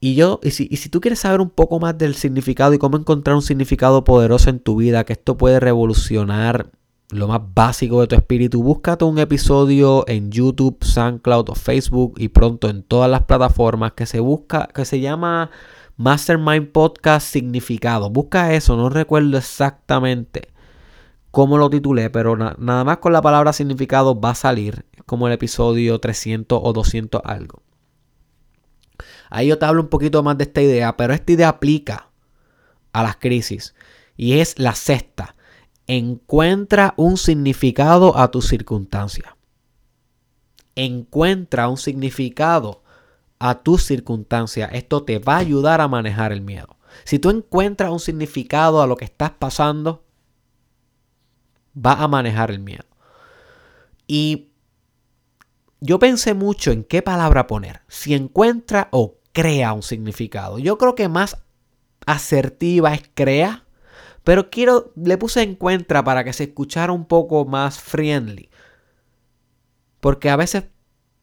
Y yo, y si, y si, tú quieres saber un poco más del significado y cómo encontrar un significado poderoso en tu vida, que esto puede revolucionar lo más básico de tu espíritu, búscate un episodio en YouTube, SoundCloud o Facebook y pronto en todas las plataformas que se busca, que se llama Mastermind Podcast Significado. Busca eso, no recuerdo exactamente cómo lo titulé, pero nada más con la palabra significado va a salir como el episodio 300 o 200 algo. Ahí yo te hablo un poquito más de esta idea, pero esta idea aplica a las crisis y es la sexta Encuentra un significado a tu circunstancia. Encuentra un significado a tu circunstancia. Esto te va a ayudar a manejar el miedo. Si tú encuentras un significado a lo que estás pasando, va a manejar el miedo. Y yo pensé mucho en qué palabra poner. Si encuentra o crea un significado. Yo creo que más asertiva es crea pero quiero, le puse encuentra para que se escuchara un poco más friendly. Porque a veces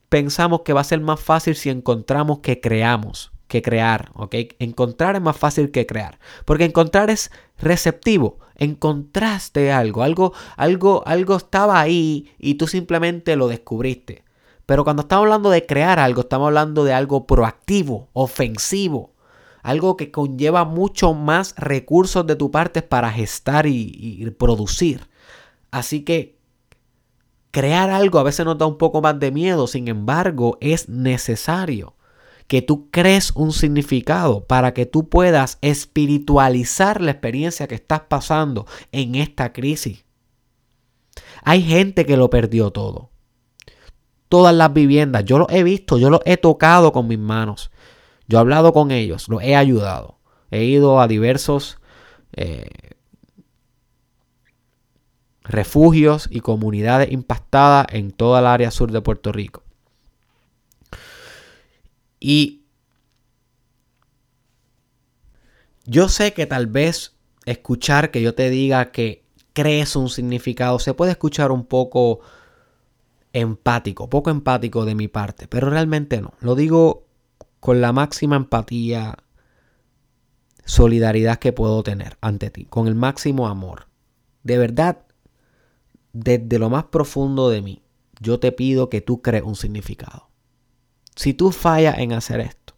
pensamos que va a ser más fácil si encontramos que creamos, que crear, ¿ok? Encontrar es más fácil que crear. Porque encontrar es receptivo. Encontraste algo, algo, algo, algo estaba ahí y tú simplemente lo descubriste. Pero cuando estamos hablando de crear algo, estamos hablando de algo proactivo, ofensivo algo que conlleva mucho más recursos de tu parte para gestar y, producir. Así que crear algo a veces nos da un poco más de miedo, sin embargo es necesario que tú crees un significado para que tú puedas espiritualizar la experiencia que estás pasando en esta crisis. Hay gente que lo perdió todo. Todas las viviendas, yo lo he visto, yo lo he tocado con mis manos. Yo he hablado con ellos, los he ayudado. He ido a diversos eh, refugios y comunidades impactadas en toda el área sur de Puerto Rico. Y yo sé que tal vez escuchar que yo te diga que crees un significado se puede escuchar un poco empático, poco empático de mi parte, pero realmente no. Lo digo con la máxima empatía, solidaridad que puedo tener ante ti, con el máximo amor. De verdad, desde lo más profundo de mí, yo te pido que tú crees un significado. Si tú fallas en hacer esto,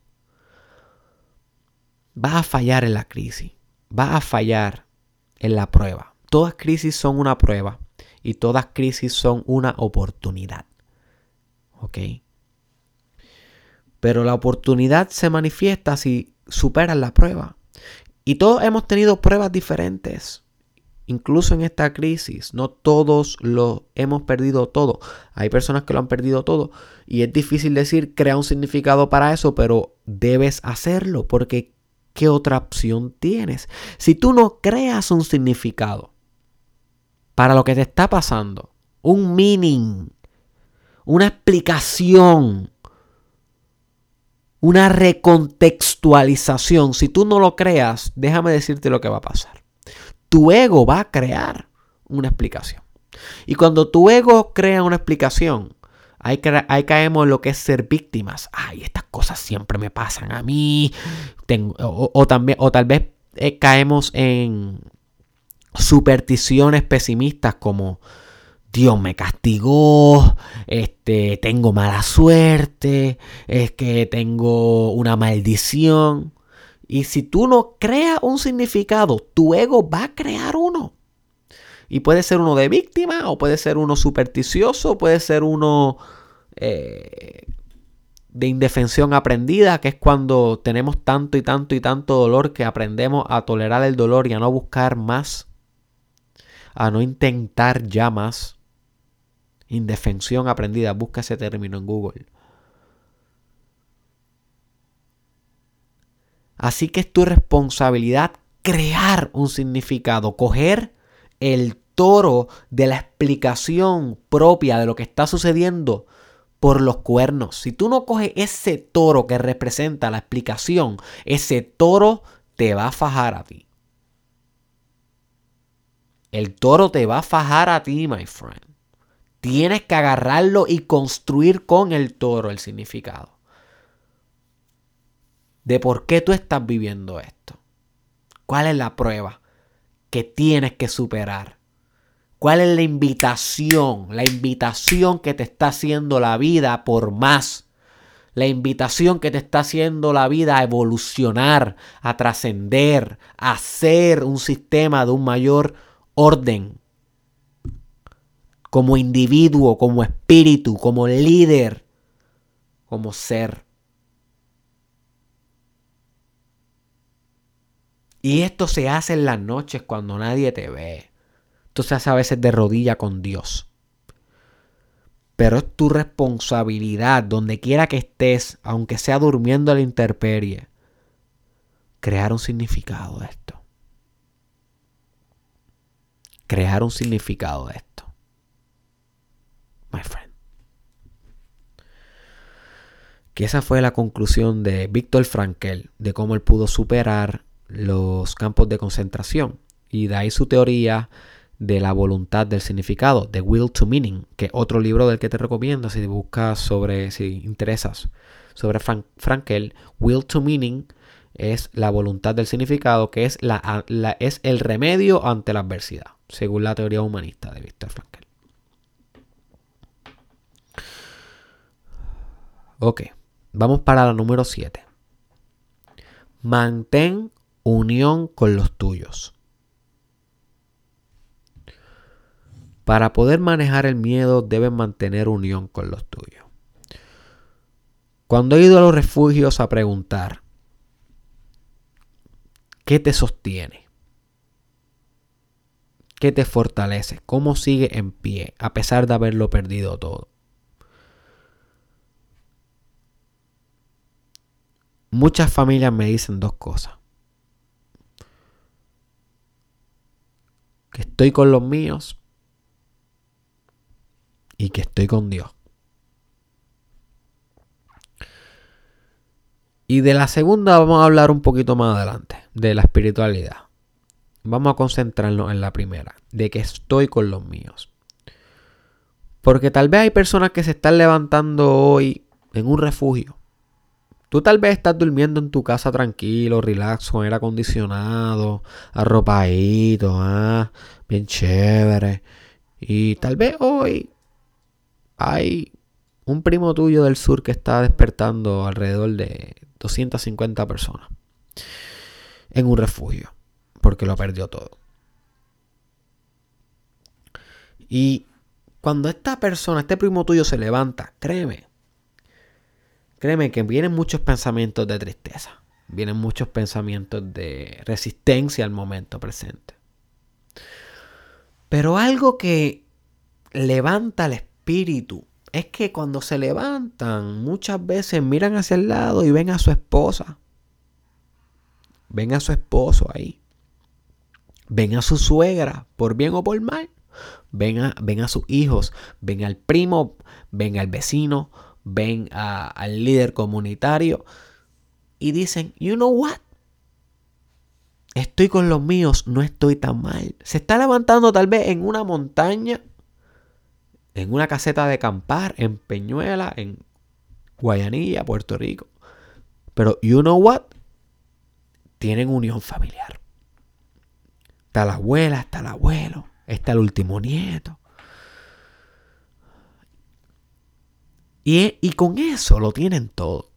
vas a fallar en la crisis, vas a fallar en la prueba. Todas crisis son una prueba y todas crisis son una oportunidad. ¿Ok? Pero la oportunidad se manifiesta si superas la prueba. Y todos hemos tenido pruebas diferentes. Incluso en esta crisis, no todos lo hemos perdido todo. Hay personas que lo han perdido todo. Y es difícil decir, crea un significado para eso, pero debes hacerlo porque ¿qué otra opción tienes? Si tú no creas un significado para lo que te está pasando, un meaning, una explicación, una recontextualización. Si tú no lo creas, déjame decirte lo que va a pasar. Tu ego va a crear una explicación. Y cuando tu ego crea una explicación, ahí, caemos en lo que es ser víctimas. Ay, estas cosas siempre me pasan a mí. o, también, o tal vez eh, caemos en supersticiones pesimistas como Dios me castigó, este, tengo mala suerte, es que tengo una maldición. Y si tú no creas un significado, tu ego va a crear uno. Y puede ser uno de víctima, o puede ser uno supersticioso, puede ser uno eh, de indefensión aprendida, que es cuando tenemos tanto y tanto y tanto dolor que aprendemos a tolerar el dolor y a no buscar más, a no intentar ya más indefensión aprendida. Busca ese término en Google. Así que es tu responsabilidad crear un significado, coger el toro de la explicación propia de lo que está sucediendo por los cuernos. Si tú no coges ese toro que representa la explicación, ese toro te va a fajar a ti. El toro te va a fajar a ti, my friend. Tienes que agarrarlo y construir con el toro el significado de por qué tú estás viviendo esto. ¿Cuál es la prueba que tienes que superar? ¿Cuál es la invitación? La invitación que te está haciendo la vida por más. La invitación que te está haciendo la vida a evolucionar, a trascender, a ser un sistema de un mayor orden. Como individuo, como espíritu, como líder, como ser. Y esto se hace en las noches cuando nadie te ve. Esto se hace a veces de rodilla con Dios. Pero es tu responsabilidad, donde quiera que estés, aunque sea durmiendo a la intemperie, crear un significado de esto. Crear un significado de esto. My friend. Que esa fue la conclusión de Víctor Frankel, de cómo él pudo superar los campos de concentración. Y de ahí su teoría de la voluntad del significado, de Will to Meaning, que es otro libro del que te recomiendo si buscas sobre, si interesas sobre Frankel. Will to Meaning es la voluntad del significado, que es, la, es el remedio ante la adversidad, según la teoría humanista de Víctor Frankel. Ok, vamos para la número 7. Mantén unión con los tuyos. Para poder manejar el miedo debes mantener unión con los tuyos. Cuando he ido a los refugios a preguntar, ¿qué te sostiene? ¿Qué te fortalece? ¿Cómo sigue en pie a pesar de haberlo perdido todo? Muchas familias me dicen dos cosas. que estoy con los míos y que estoy con Dios. Y de la segunda vamos a hablar un poquito más adelante, de la espiritualidad. Vamos a concentrarnos en la primera, de que estoy con los míos. Porque tal vez hay personas que se están levantando hoy en un refugio Tú tal vez estás durmiendo en tu casa tranquilo, relax, con aire acondicionado, arropadito, ah, bien chévere. Y tal vez hoy hay un primo tuyo del sur que está despertando alrededor de 250 personas en un refugio, porque lo perdió todo. Y cuando esta persona, este primo tuyo se levanta, créeme, Créeme que vienen muchos pensamientos de tristeza, vienen muchos pensamientos de resistencia al momento presente. Pero algo que levanta el espíritu es que cuando se levantan muchas veces miran hacia el lado y ven a su esposa. Ven a su esposo ahí. Ven a su suegra, por bien o por mal. Ven a, ven a sus hijos, ven al primo, ven al vecino, ven al líder comunitario y dicen, you know what? Estoy con los míos, no estoy tan mal. Se está levantando tal vez en una montaña, en una caseta de acampar, en Peñuela, en Guayanilla, Puerto Rico. Pero, you know what? Tienen unión familiar. Está la abuela, está el abuelo, está el último nieto. Y, con eso lo tienen todo.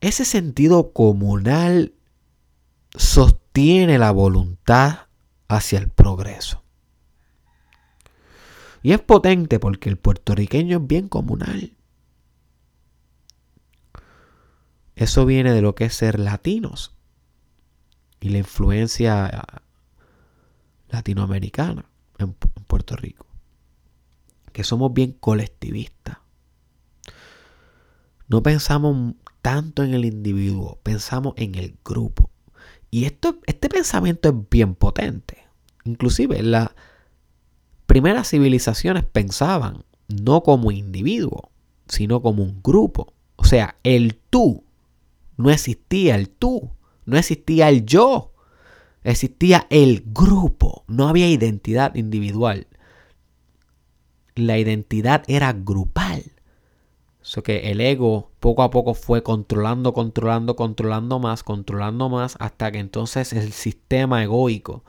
Ese sentido comunal sostiene la voluntad hacia el progreso. Y es potente porque el puertorriqueño es bien comunal. Eso viene de lo que es ser latinos y la influencia latinoamericana en Puerto Rico que somos bien colectivistas. No pensamos tanto en el individuo, pensamos en el grupo. Y esto, este pensamiento es bien potente. Inclusive las primeras civilizaciones pensaban no como individuo, sino como un grupo. O sea, el tú. No existía el tú. No existía el yo. Existía el grupo, no había identidad individual. La identidad era grupal. Eso que el ego poco a poco fue controlando, controlando, controlando más, controlando más, hasta que entonces el sistema egoico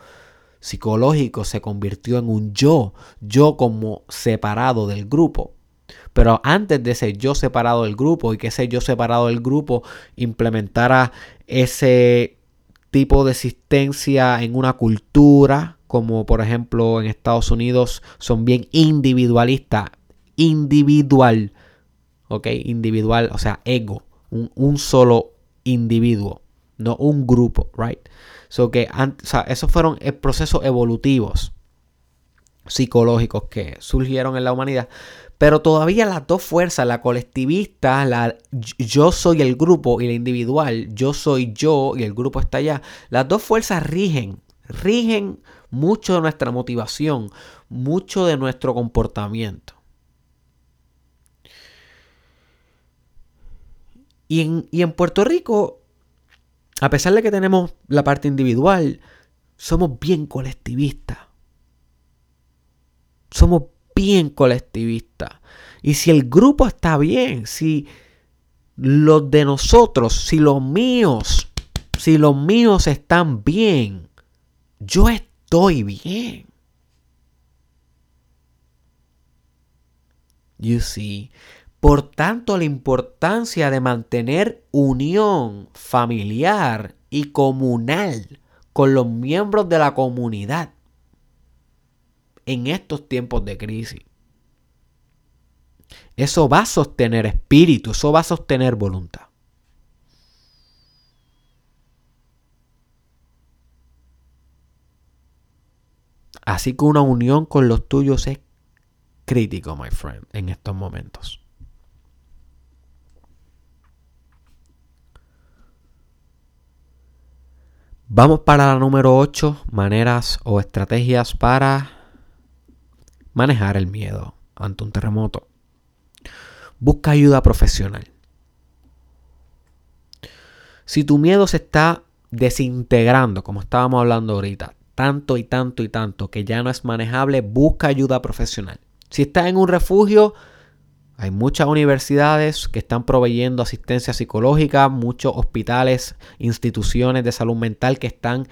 psicológico se convirtió en un yo, yo como separado del grupo. Pero antes de ese yo separado del grupo y que ese yo separado del grupo implementara ese tipo de existencia en una cultura, como por ejemplo en Estados Unidos son bien individualistas, individual, ¿ok? Individual, o sea, ego, un, solo individuo, no un grupo, right? So que, o sea, esos fueron eh, procesos evolutivos psicológicos que surgieron en la humanidad. Pero todavía las dos fuerzas, la colectivista, la yo soy el grupo y la individual, yo soy yo y el grupo está allá, las dos fuerzas rigen, rigen mucho de nuestra motivación, mucho de nuestro comportamiento. Y en, y en Puerto Rico a pesar de que tenemos la parte individual, somos bien colectivistas. Somos bien colectivistas. Y si el grupo está bien, si los de nosotros, si los míos, si los míos están bien, yo estoy bien. You see, por tanto, la importancia de mantener unión familiar y comunal con los miembros de la comunidad en estos tiempos de crisis. Eso va a sostener espíritu, eso va a sostener voluntad. Así que una unión con los tuyos es crítico, my friend, en estos momentos. Vamos para la número 8, maneras o estrategias para manejar el miedo ante un terremoto. Busca ayuda profesional. Si tu miedo se está desintegrando, como estábamos hablando ahorita, tanto y tanto y tanto que ya no es manejable, busca ayuda profesional. Si estás en un refugio, hay muchas universidades que están proveyendo asistencia psicológica, muchos hospitales, instituciones de salud mental que están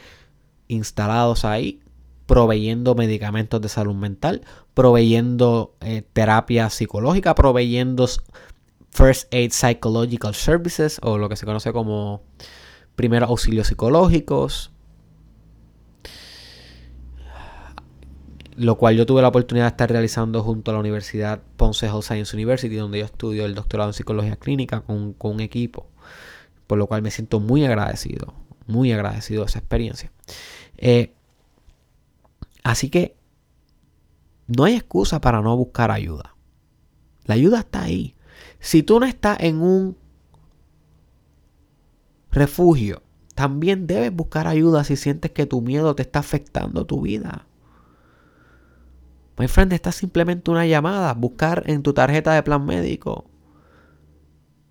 instalados ahí, proveyendo medicamentos de salud mental, proveyendo eh, terapia psicológica, proveyendo First Aid Psychological Services o lo que se conoce como primeros auxilios psicológicos, lo cual yo tuve la oportunidad de estar realizando junto a la Universidad Ponce Health Science University, donde yo estudio el doctorado en psicología clínica con, un equipo, por lo cual me siento muy agradecido, muy agradecido de esa experiencia. Eh, así que no hay excusa para no buscar ayuda. La ayuda está ahí. Si tú no estás en un refugio, también debes buscar ayuda si sientes que tu miedo te está afectando tu vida. My friend, está simplemente una llamada. Buscar en tu tarjeta de plan médico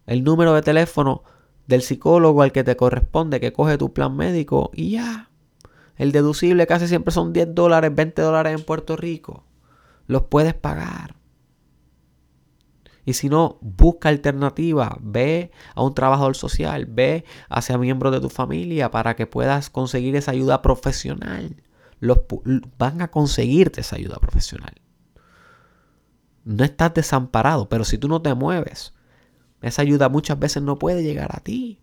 el número de teléfono del psicólogo al que te corresponde, que coge tu plan médico y ya. El deducible casi siempre son 10 dólares, 20 dólares en Puerto Rico. Los puedes pagar. Y si no, busca alternativa. Ve a un trabajador social. Ve hacia miembros de tu familia para que puedas conseguir esa ayuda profesional los, van a conseguirte esa ayuda profesional. No estás desamparado, pero si tú no te mueves, esa ayuda muchas veces no puede llegar a ti.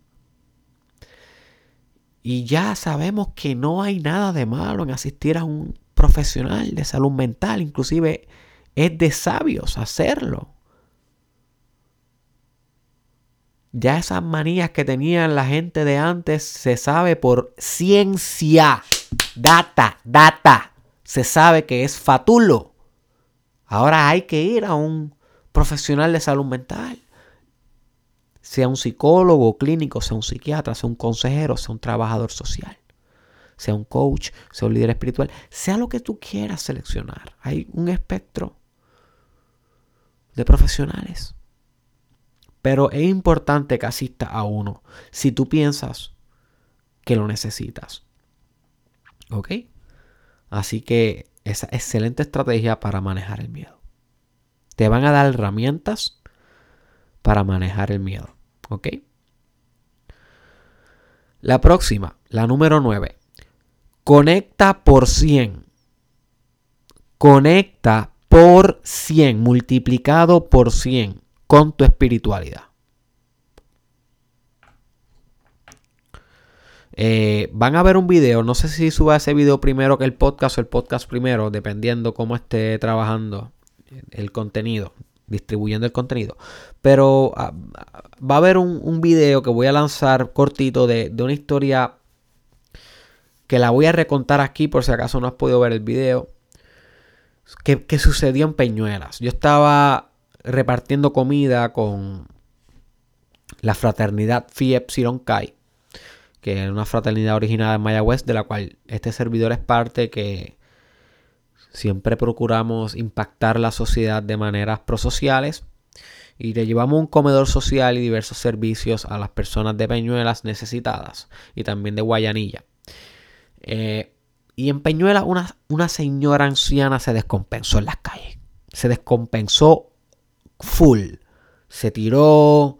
Y ya sabemos que no hay nada de malo en asistir a un profesional de salud mental, inclusive es de sabios hacerlo. Ya esas manías que tenían la gente de antes se sabe por ciencia Data, data. Se sabe que es fatulo. Ahora hay que ir a un profesional de salud mental. Sea un psicólogo clínico, sea un psiquiatra, sea un consejero, sea un trabajador social, sea un coach, sea un líder espiritual, sea lo que tú quieras seleccionar. Hay un espectro de profesionales. Pero es importante que asista a uno si tú piensas que lo necesitas. ¿Ok? Así que esa excelente estrategia para manejar el miedo. Te van a dar herramientas para manejar el miedo. ¿Ok? La próxima, la número 9. Conecta por 100. Conecta por 100, multiplicado por 100 con tu espiritualidad. Eh, van a ver un video, no sé si suba ese video primero que el podcast o el podcast primero, dependiendo cómo esté trabajando el contenido, distribuyendo el contenido. Pero ah, va a haber un, video que voy a lanzar cortito de, una historia que la voy a recontar aquí por si acaso no has podido ver el video. Que, que sucedió en Peñuelas. Yo estaba repartiendo comida con la fraternidad Phi Epsilon Kai, que es una fraternidad originada en Mayagüez, de la cual este servidor es parte, que siempre procuramos impactar la sociedad de maneras prosociales. Y le llevamos un comedor social y diversos servicios a las personas de Peñuelas necesitadas y también de Guayanilla. Eh, y en Peñuelas una, una señora anciana se descompensó en las calles. Se descompensó full. Se tiró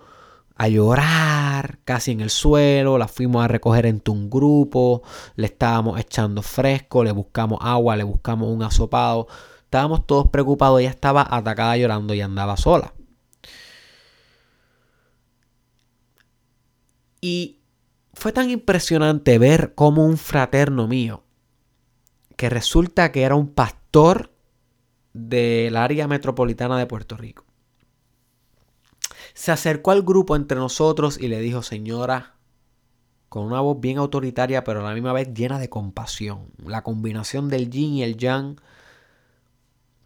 a llorar casi en el suelo, la fuimos a recoger entre un grupo, le estábamos echando fresco, le buscamos agua, le buscamos un asopado. Estábamos todos preocupados, ella estaba atacada llorando y andaba sola. Y fue tan impresionante ver como un fraterno mío, que resulta que era un pastor del área metropolitana de Puerto Rico, se acercó al grupo entre nosotros y le dijo, señora, con una voz bien autoritaria, pero a la misma vez llena de compasión. La combinación del yin y el yang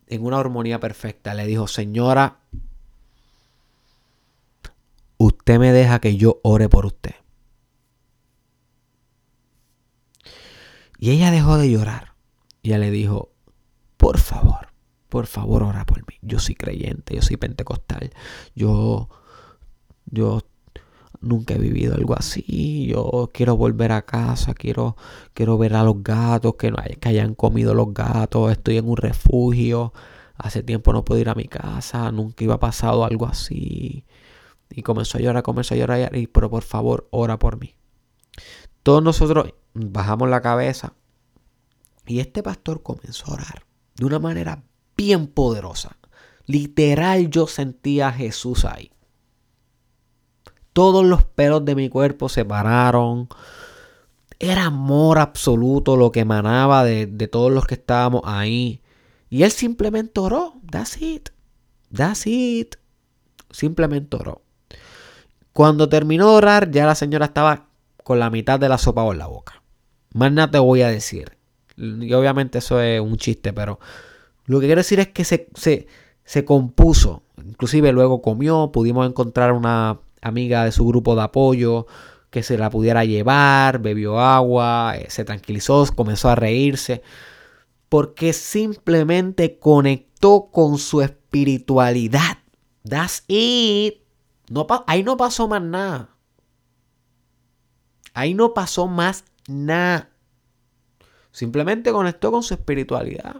en una armonía perfecta. Le dijo, señora, usted me deja que yo ore por usted. Y ella dejó de llorar. Y ella le dijo, por favor, por favor, ora por mí. Yo soy creyente, yo soy pentecostal. Yo yo nunca he vivido algo así. Yo quiero volver a casa, quiero, quiero ver a los gatos, que, no que hayan comido los gatos. Estoy en un refugio. Hace tiempo no puedo ir a mi casa. Nunca iba pasado algo así. Y comenzó a llorar, comenzó a llorar. Y, pero por favor, ora por mí. Todos nosotros bajamos la cabeza. Y este pastor comenzó a orar de una manera bien poderosa. Literal yo sentía a Jesús ahí. Todos los pelos de mi cuerpo se pararon. Era amor absoluto lo que emanaba de, todos los que estábamos ahí. Y él simplemente oró. That's it. That's it. Simplemente oró. Cuando terminó de orar, ya la señora estaba con la mitad de la sopa en la boca. Más nada te voy a decir. Y obviamente eso es un chiste, pero lo que quiero decir es que se, se, se compuso. Inclusive luego comió, pudimos encontrar una amiga de su grupo de apoyo que se la pudiera llevar, bebió agua, eh, se tranquilizó, comenzó a reírse, porque simplemente conectó con su espiritualidad. That's it. No, ahí no pasó más nada. Ahí no pasó más nada. Simplemente conectó con su espiritualidad.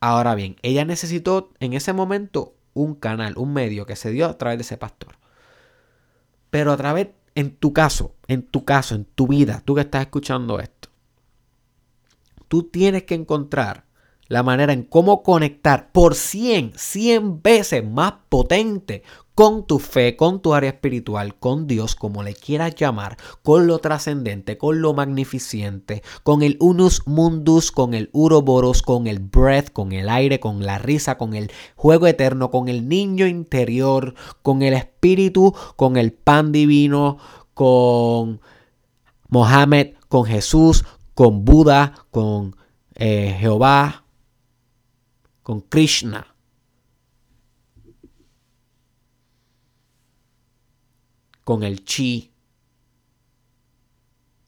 Ahora bien, ella necesitó en ese momento un canal, un medio que se dio a través de ese pastor. Pero a través, en tu caso, en tu caso, en tu vida, tú que estás escuchando esto, tú tienes que encontrar la manera en cómo conectar por 100, 100 veces más potente con tu fe, con tu área espiritual, con Dios, como le quieras llamar, con lo trascendente, con lo magnificente, con el unus mundus, con el uroboros, con el breath, con el aire, con la risa, con el juego eterno, con el niño interior, con el espíritu, con el pan divino, con Mohammed, con Jesús, con Buda, con eh, Jehová, con Krishna con el chi.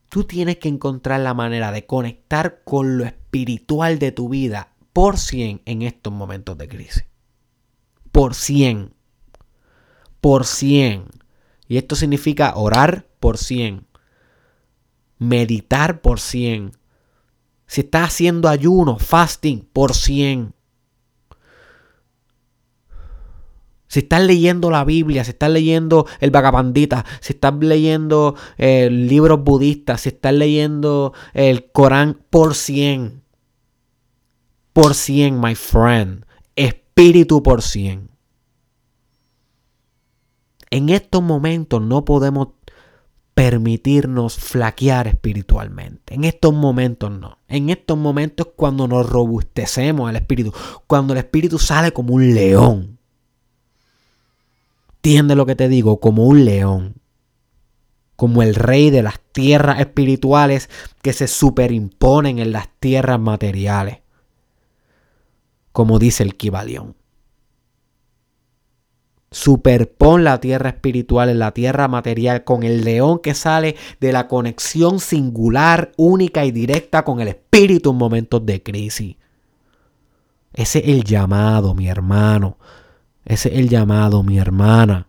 Tú tienes que encontrar la manera de conectar con lo espiritual de tu vida por 100 en estos momentos de crisis. Por 100. Por 100. Y esto significa orar por 100. meditar por 100. Si estás haciendo ayuno, fasting, por 100. Si estás leyendo la Biblia, si estás leyendo el Vagabandita, si estás leyendo eh, libros budistas, si estás leyendo el Corán, por 100. Por 100, my friend. Espíritu por 100. En estos momentos no podemos permitirnos flaquear espiritualmente. En estos momentos no. En estos momentos cuando nos robustecemos el espíritu. Cuando el espíritu sale como un león. Entiende lo que te digo, como un león. Como el rey de las tierras espirituales que se superimponen en las tierras materiales. Como dice el Kibalión. Superpon la tierra espiritual en la tierra material con el león que sale de la conexión singular, única y directa con el espíritu en momentos de crisis. Ese es el llamado, mi hermano. Ese es el llamado, mi hermana.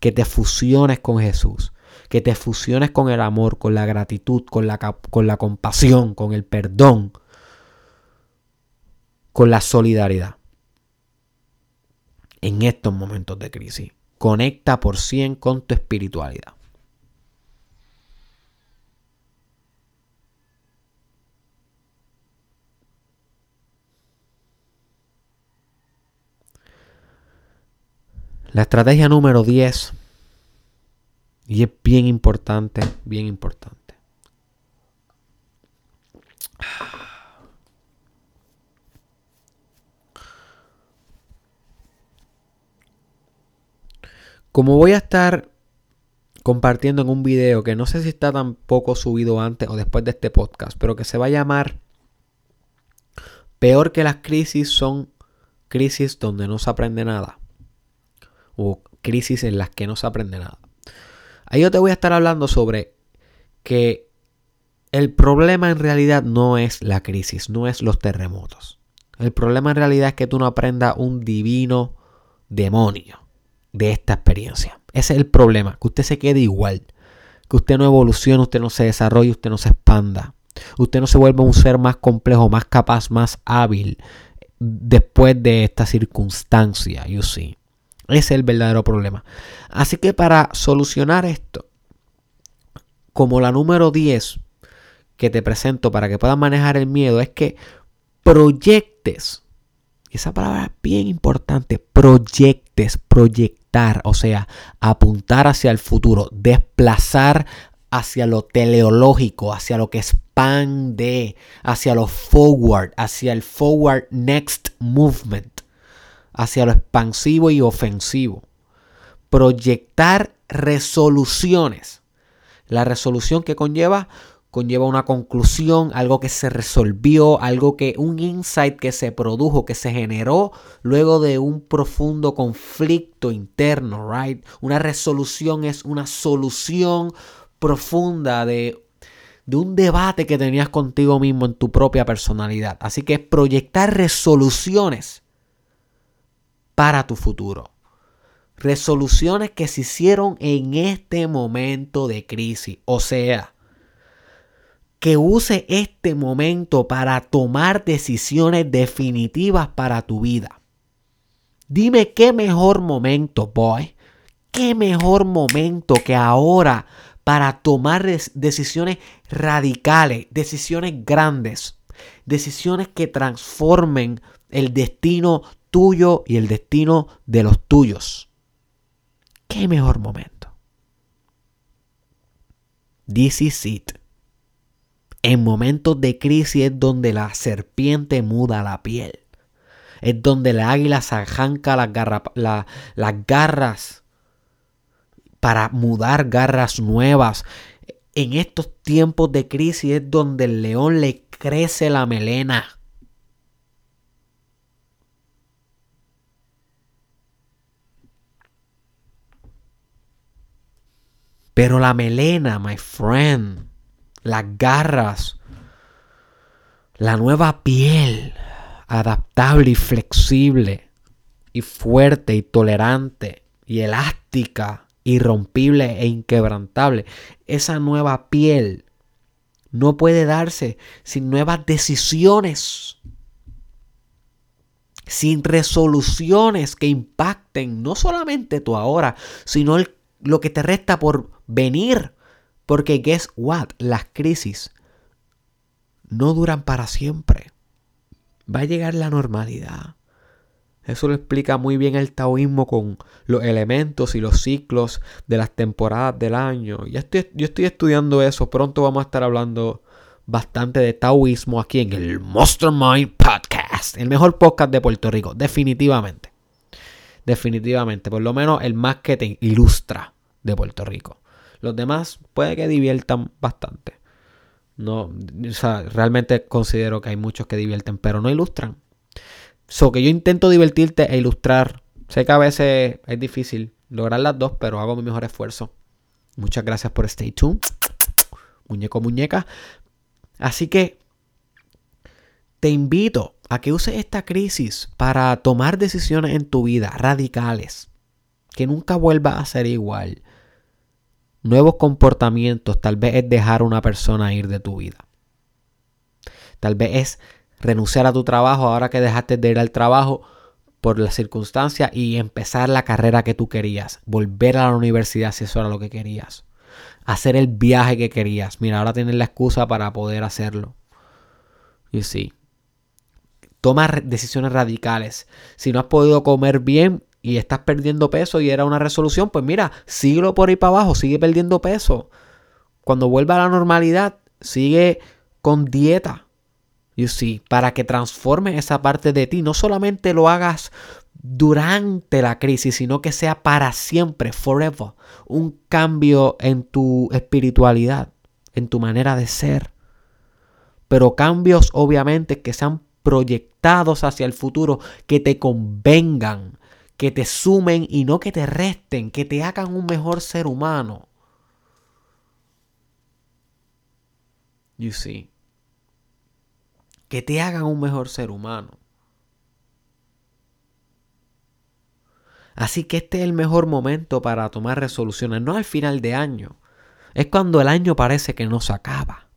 Que te fusiones con Jesús. Que te fusiones con el amor, con la gratitud, con la, con la compasión, con el perdón, con la solidaridad en estos momentos de crisis. Conecta por 100 con tu espiritualidad. La estrategia número 10, y es bien importante, bien importante. Como voy a estar compartiendo en un video que no sé si está tampoco subido antes o después de este podcast, pero que se va a llamar Peor que las crisis son crisis donde no se aprende nada. O crisis en las que no se aprende nada. Ahí yo te voy a estar hablando sobre que el problema en realidad no es la crisis, no es los terremotos. El problema en realidad es que tú no aprendas un divino demonio de esta experiencia. Ese es el problema, que usted se quede igual, que usted no evolucione, usted no se desarrolle, usted no se expanda, usted no se vuelva un ser más complejo, más capaz, más hábil después de esta circunstancia, you see. Ese es el verdadero problema. Así que para solucionar esto, como la número 10 que te presento para que puedas manejar el miedo, es que proyectes esa palabra es bien importante. Proyectes, proyectar, o sea, apuntar hacia el futuro, desplazar hacia lo teleológico, hacia lo que expande, hacia lo forward, hacia el forward next movement, hacia lo expansivo y ofensivo. Proyectar resoluciones. La resolución que conlleva conlleva una conclusión, algo que se resolvió, algo que un insight que se produjo, que se generó luego de un profundo conflicto interno, right? Una resolución es una solución profunda de de un debate que tenías contigo mismo en tu propia personalidad. Así que proyectar resoluciones para tu futuro. Resoluciones que se hicieron en este momento de crisis. O sea, que use este momento para tomar decisiones definitivas para tu vida. Dime qué mejor momento, boy. Qué mejor momento que ahora para tomar decisiones radicales, decisiones grandes, decisiones que transformen el destino tuyo y el destino de los tuyos. Qué mejor momento. This is it. En momentos de crisis es donde la serpiente muda la piel. Es donde el águila se arranca las, las garras para mudar garras nuevas. En estos tiempos de crisis es donde el león le crece la melena. Pero la melena, my friend, las garras, la nueva piel, adaptable y flexible, y fuerte y tolerante, y elástica, irrompible e inquebrantable. Esa nueva piel no puede darse sin nuevas decisiones, sin resoluciones que impacten no solamente tu ahora, sino lo que te resta por venir. Porque guess what? Las crisis no duran para siempre. Va a llegar la normalidad. Eso lo explica muy bien el taoísmo con los elementos y los ciclos de las temporadas del año. Ya estoy, yo estoy estudiando eso. Pronto vamos a estar hablando bastante de taoísmo aquí en el Mastermind Podcast. El mejor podcast de Puerto Rico, definitivamente. Definitivamente. Por lo menos el más que te ilustra de Puerto Rico. Los demás puede que diviertan bastante. No, realmente considero que hay muchos que divierten, pero no ilustran. So que yo intento divertirte e ilustrar. Sé que a veces es difícil lograr las dos, pero hago mi mejor esfuerzo. Muchas gracias por stay tuned. Muñeco, muñeca. Así que te invito a que uses esta crisis para tomar decisiones en tu vida radicales. Que nunca vuelva a ser igual. Nuevos comportamientos tal vez es dejar a una persona ir de tu vida. Tal vez es renunciar a tu trabajo ahora que dejaste de ir al trabajo por las circunstancias y empezar la carrera que tú querías, volver a la universidad si eso era lo que querías, hacer el viaje que querías. Mira, ahora tienes la excusa para poder hacerlo. Y sí, toma decisiones radicales. Si no has podido comer bien y estás perdiendo peso y era una resolución, pues mira, síguelo por ahí para abajo, sigue perdiendo peso. Cuando vuelva a la normalidad, sigue con dieta You see, para que transforme esa parte de ti, no solamente lo hagas durante la crisis, sino que sea para siempre, forever, un cambio en tu espiritualidad, en tu manera de ser. Pero cambios obviamente que sean proyectados hacia el futuro, que te convengan, que te sumen y no que te resten, que te hagan un mejor ser humano. You see que te hagan un mejor ser humano. Así que este es el mejor momento para tomar resoluciones, no al final de año. Es cuando el año parece que no se acaba.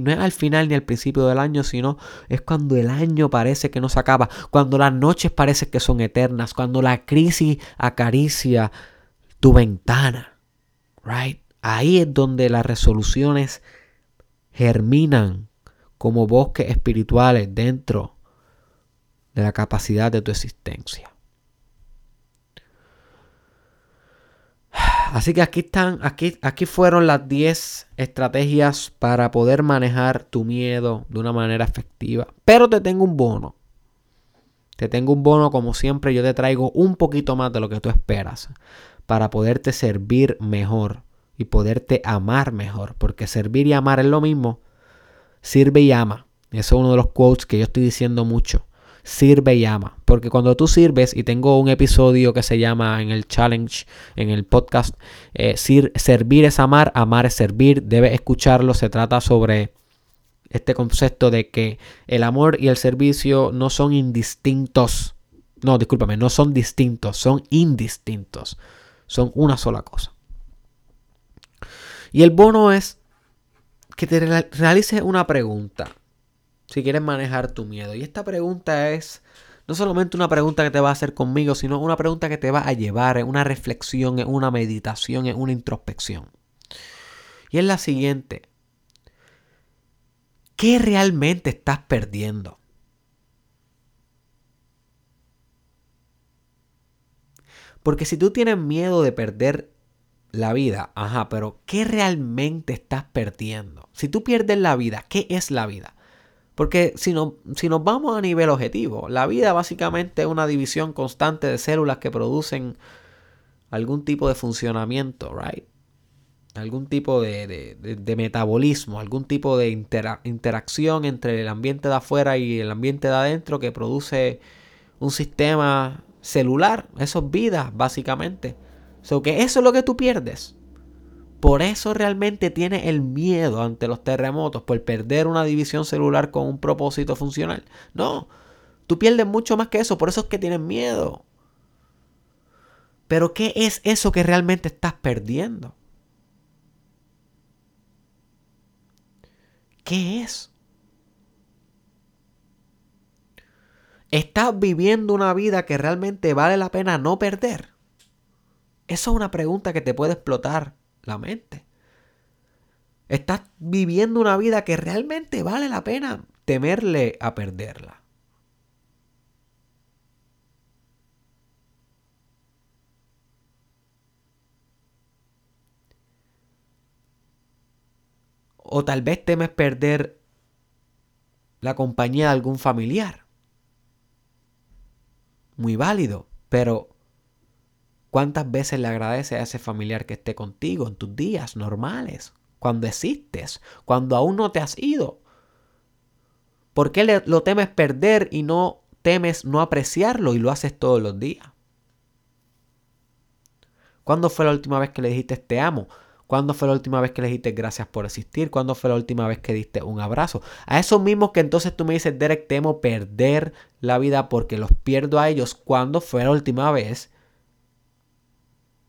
No es al final ni al principio del año, sino es cuando el año parece que no se acaba, cuando las noches parecen que son eternas, cuando la crisis acaricia tu ventana. Right? Ahí es donde las resoluciones germinan como bosques espirituales dentro de la capacidad de tu existencia. Así que aquí están, aquí, aquí fueron las 10 estrategias para poder manejar tu miedo de una manera efectiva. Pero te tengo un bono. Te tengo un bono, como siempre, yo te traigo un poquito más de lo que tú esperas para poderte servir mejor y poderte amar mejor. Porque servir y amar es lo mismo. Sirve y ama. Eso es uno de los quotes que yo estoy diciendo mucho. Sirve y ama. Porque cuando tú sirves, y tengo un episodio que se llama en el challenge, en el podcast, eh, servir es amar, amar es servir. Debes escucharlo. Se trata sobre este concepto de que el amor y el servicio no son indistintos. No, discúlpame, no son distintos, son indistintos. Son una sola cosa. Y el bono es que te realices una pregunta si quieres manejar tu miedo. Y esta pregunta es no solamente una pregunta que te va a hacer conmigo, sino una pregunta que te va a llevar en una reflexión, en una meditación, en una introspección. Y es la siguiente. ¿Qué realmente estás perdiendo? Porque si tú tienes miedo de perder la vida, ajá, pero ¿qué realmente estás perdiendo? Si tú pierdes la vida, ¿qué es la vida? Porque si, no, si nos vamos a nivel objetivo, la vida básicamente es una división constante de células que producen algún tipo de funcionamiento, right? Algún tipo de, metabolismo, algún tipo de interacción entre el ambiente de afuera y el ambiente de adentro que produce un sistema celular. Eso es vida, básicamente. So que eso es lo que tú pierdes. Por eso realmente tienes el miedo ante los terremotos, por perder una división celular con un propósito funcional. No, tú pierdes mucho más que eso, por eso es que tienes miedo. Pero ¿qué es eso que realmente estás perdiendo? ¿Qué es? ¿Estás viviendo una vida que realmente vale la pena no perder? Esa es una pregunta que te puede explotar la mente. ¿Estás viviendo una vida que realmente vale la pena temerle a perderla? O tal vez temes perder la compañía de algún familiar. Muy válido, pero ¿cuántas veces le agradeces a ese familiar que esté contigo en tus días normales? Cuando existes, cuando aún no te has ido. ¿Por qué lo temes perder y no temes no apreciarlo y lo haces todos los días? ¿Cuándo fue la última vez que le dijiste te amo? ¿Cuándo fue la última vez que le dijiste gracias por existir? ¿Cuándo fue la última vez que diste un abrazo? A esos mismos que entonces tú me dices, Derek, temo perder la vida porque los pierdo a ellos. ¿Cuándo fue la última vez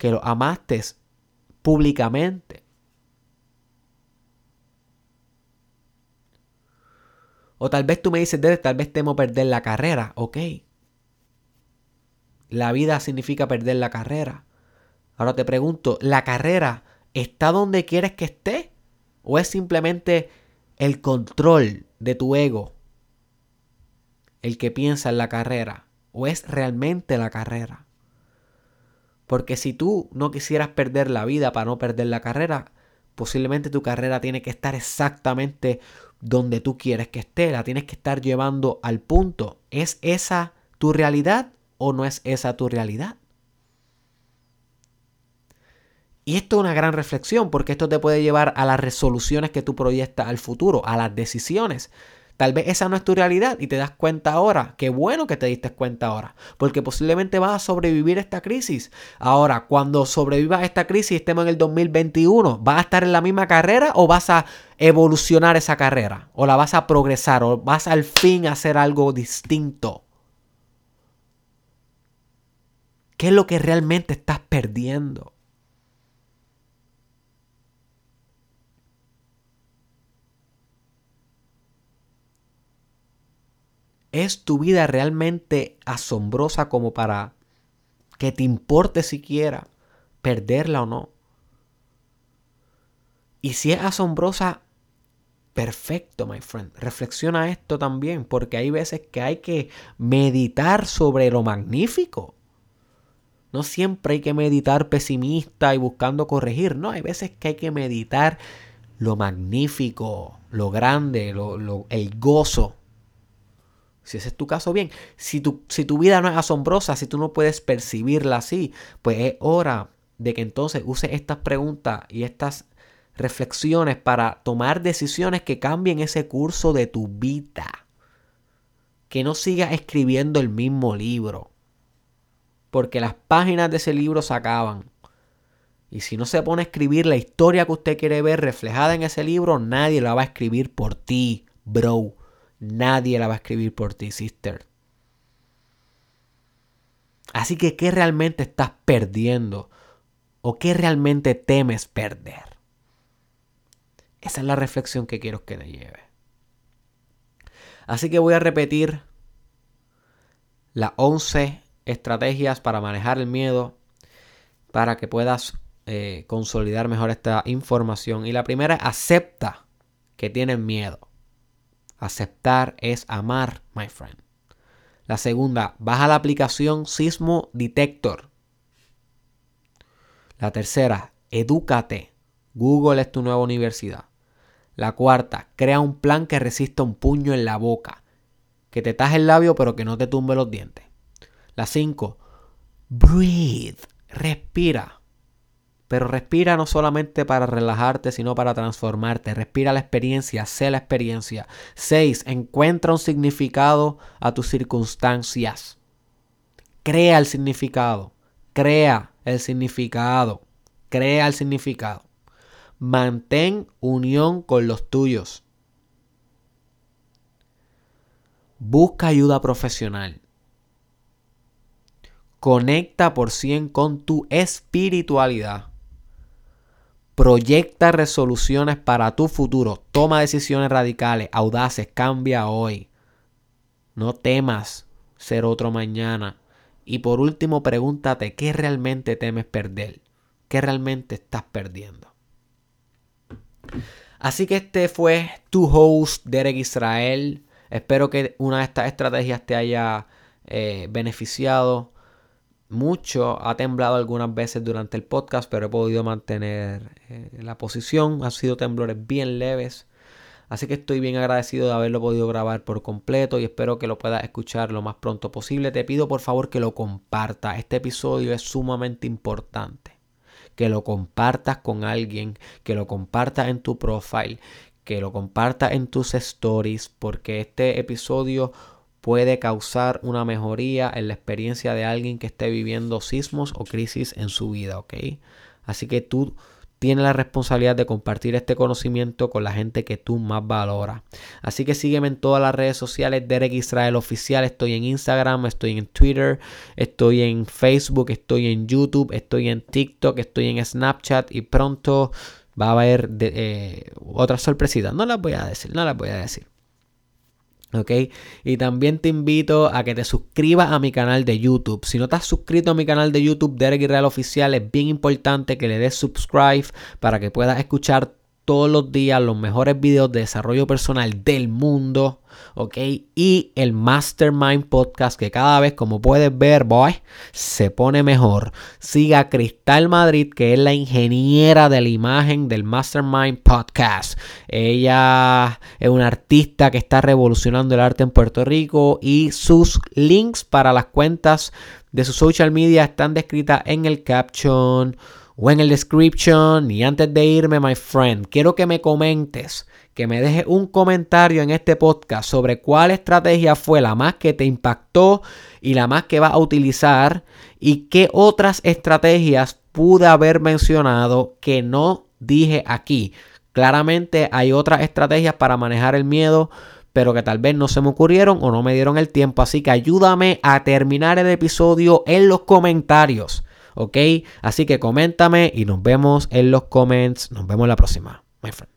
que los amaste públicamente? O tal vez tú me dices, Derek, tal vez temo perder la carrera. Ok. La vida significa perder la carrera. Ahora te pregunto, ¿la carrera ¿está donde quieres que esté? ¿O es simplemente el control de tu ego el que piensa en la carrera? ¿O es realmente la carrera? Porque si tú no quisieras perder la vida para no perder la carrera, posiblemente tu carrera tiene que estar exactamente donde tú quieres que esté, la tienes que estar llevando al punto. ¿Es esa tu realidad o no es esa tu realidad? Y esto es una gran reflexión porque esto te puede llevar a las resoluciones que tú proyectas al futuro, a las decisiones. Tal vez esa no es tu realidad y te das cuenta ahora. Qué bueno que te diste cuenta ahora. Porque posiblemente vas a sobrevivir esta crisis. Ahora, cuando sobrevivas a esta crisis, estemos en el 2021, ¿vas a estar en la misma carrera o vas a evolucionar esa carrera? ¿O la vas a progresar? ¿O vas al fin a hacer algo distinto? ¿Qué es lo que realmente estás perdiendo? ¿Es tu vida realmente asombrosa como para que te importe siquiera perderla o no? Y si es asombrosa, perfecto, my friend. Reflexiona esto también, porque hay veces que hay que meditar sobre lo magnífico. No siempre hay que meditar pesimista y buscando corregir. No, hay veces que hay que meditar lo magnífico, lo grande, el gozo si ese es tu caso, bien. Si tu, si tu vida no es asombrosa, si tú no puedes percibirla así, pues es hora de que entonces uses estas preguntas y estas reflexiones para tomar decisiones que cambien ese curso de tu vida. Que no sigas escribiendo el mismo libro. Porque las páginas de ese libro se acaban. Y si no se pone a escribir la historia que usted quiere ver reflejada en ese libro, nadie la va a escribir por ti, bro. Nadie la va a escribir por ti, sister. Así que, ¿qué realmente estás perdiendo? ¿O qué realmente temes perder? Esa es la reflexión que quiero que te lleve. Así que voy a repetir las 11 estrategias para manejar el miedo para que puedas eh, consolidar mejor esta información. Y la primera acepta que tienes miedo. Aceptar es amar, my friend. La segunda, baja la aplicación Sismo Detector. La tercera, edúcate. Google es tu nueva universidad. La cuarta, crea un plan que resista un puño en la boca. Que te taje el labio pero que no te tumbe los dientes. La cinco, breathe. Respira. Pero respira no solamente para relajarte, sino para transformarte. Respira la experiencia, sé la experiencia. 6. Encuentra un significado a tus circunstancias. Crea el significado. Crea el significado. Crea el significado. Mantén unión con los tuyos. Busca ayuda profesional. Conecta por cien con tu espiritualidad Proyecta resoluciones para tu futuro. Toma decisiones radicales, audaces. Cambia hoy. No temas ser otro mañana. Y por último, pregúntate qué realmente temes perder. ¿Qué realmente estás perdiendo? Así que este fue tu host, Derek Israel. Espero que una de estas estrategias te haya eh, beneficiado mucho. Ha temblado algunas veces durante el podcast, pero he podido mantener eh, la posición. Han sido temblores bien leves. Así que estoy bien agradecido de haberlo podido grabar por completo y espero que lo puedas escuchar lo más pronto posible. Te pido por favor que lo compartas. Este episodio es sumamente importante. Que lo compartas con alguien, que lo compartas en tu profile, que lo compartas en tus stories, porque este episodio puede causar una mejoría en la experiencia de alguien que esté viviendo sismos o crisis en su vida, ¿ok? Así que tú tienes la responsabilidad de compartir este conocimiento con la gente que tú más valoras. Así que sígueme en todas las redes sociales, Derek Israel Oficial, estoy en Instagram, estoy en Twitter, estoy en Facebook, estoy en YouTube, estoy en TikTok, estoy en Snapchat y pronto va a haber eh, otras sorpresitas. No las voy a decir, no las voy a decir. ¿Ok? Y también te invito a que te suscribas a mi canal de YouTube. Si no estás suscrito a mi canal de YouTube, Derek Real Oficial, es bien importante que le des subscribe para que puedas escuchar todos los días los mejores videos de desarrollo personal del mundo. ¿ok? Y el Mastermind Podcast, que cada vez, como puedes ver, boy, se pone mejor. Siga Cristal Madrid, que es la ingeniera de la imagen del Mastermind Podcast. Ella es una artista que está revolucionando el arte en Puerto Rico y sus links para las cuentas de su social media están descritas en el caption o en el description. Y antes de irme, my friend, quiero que me comentes que me dejes un comentario en este podcast sobre cuál estrategia fue la más que te impactó y la más que vas a utilizar y qué otras estrategias pude haber mencionado que no dije aquí. Claramente hay otras estrategias para manejar el miedo, pero que tal vez no se me ocurrieron o no me dieron el tiempo. Así que ayúdame a terminar el episodio en los comentarios. ¿Ok? Así que coméntame y nos vemos en los comments. Nos vemos la próxima, my friend.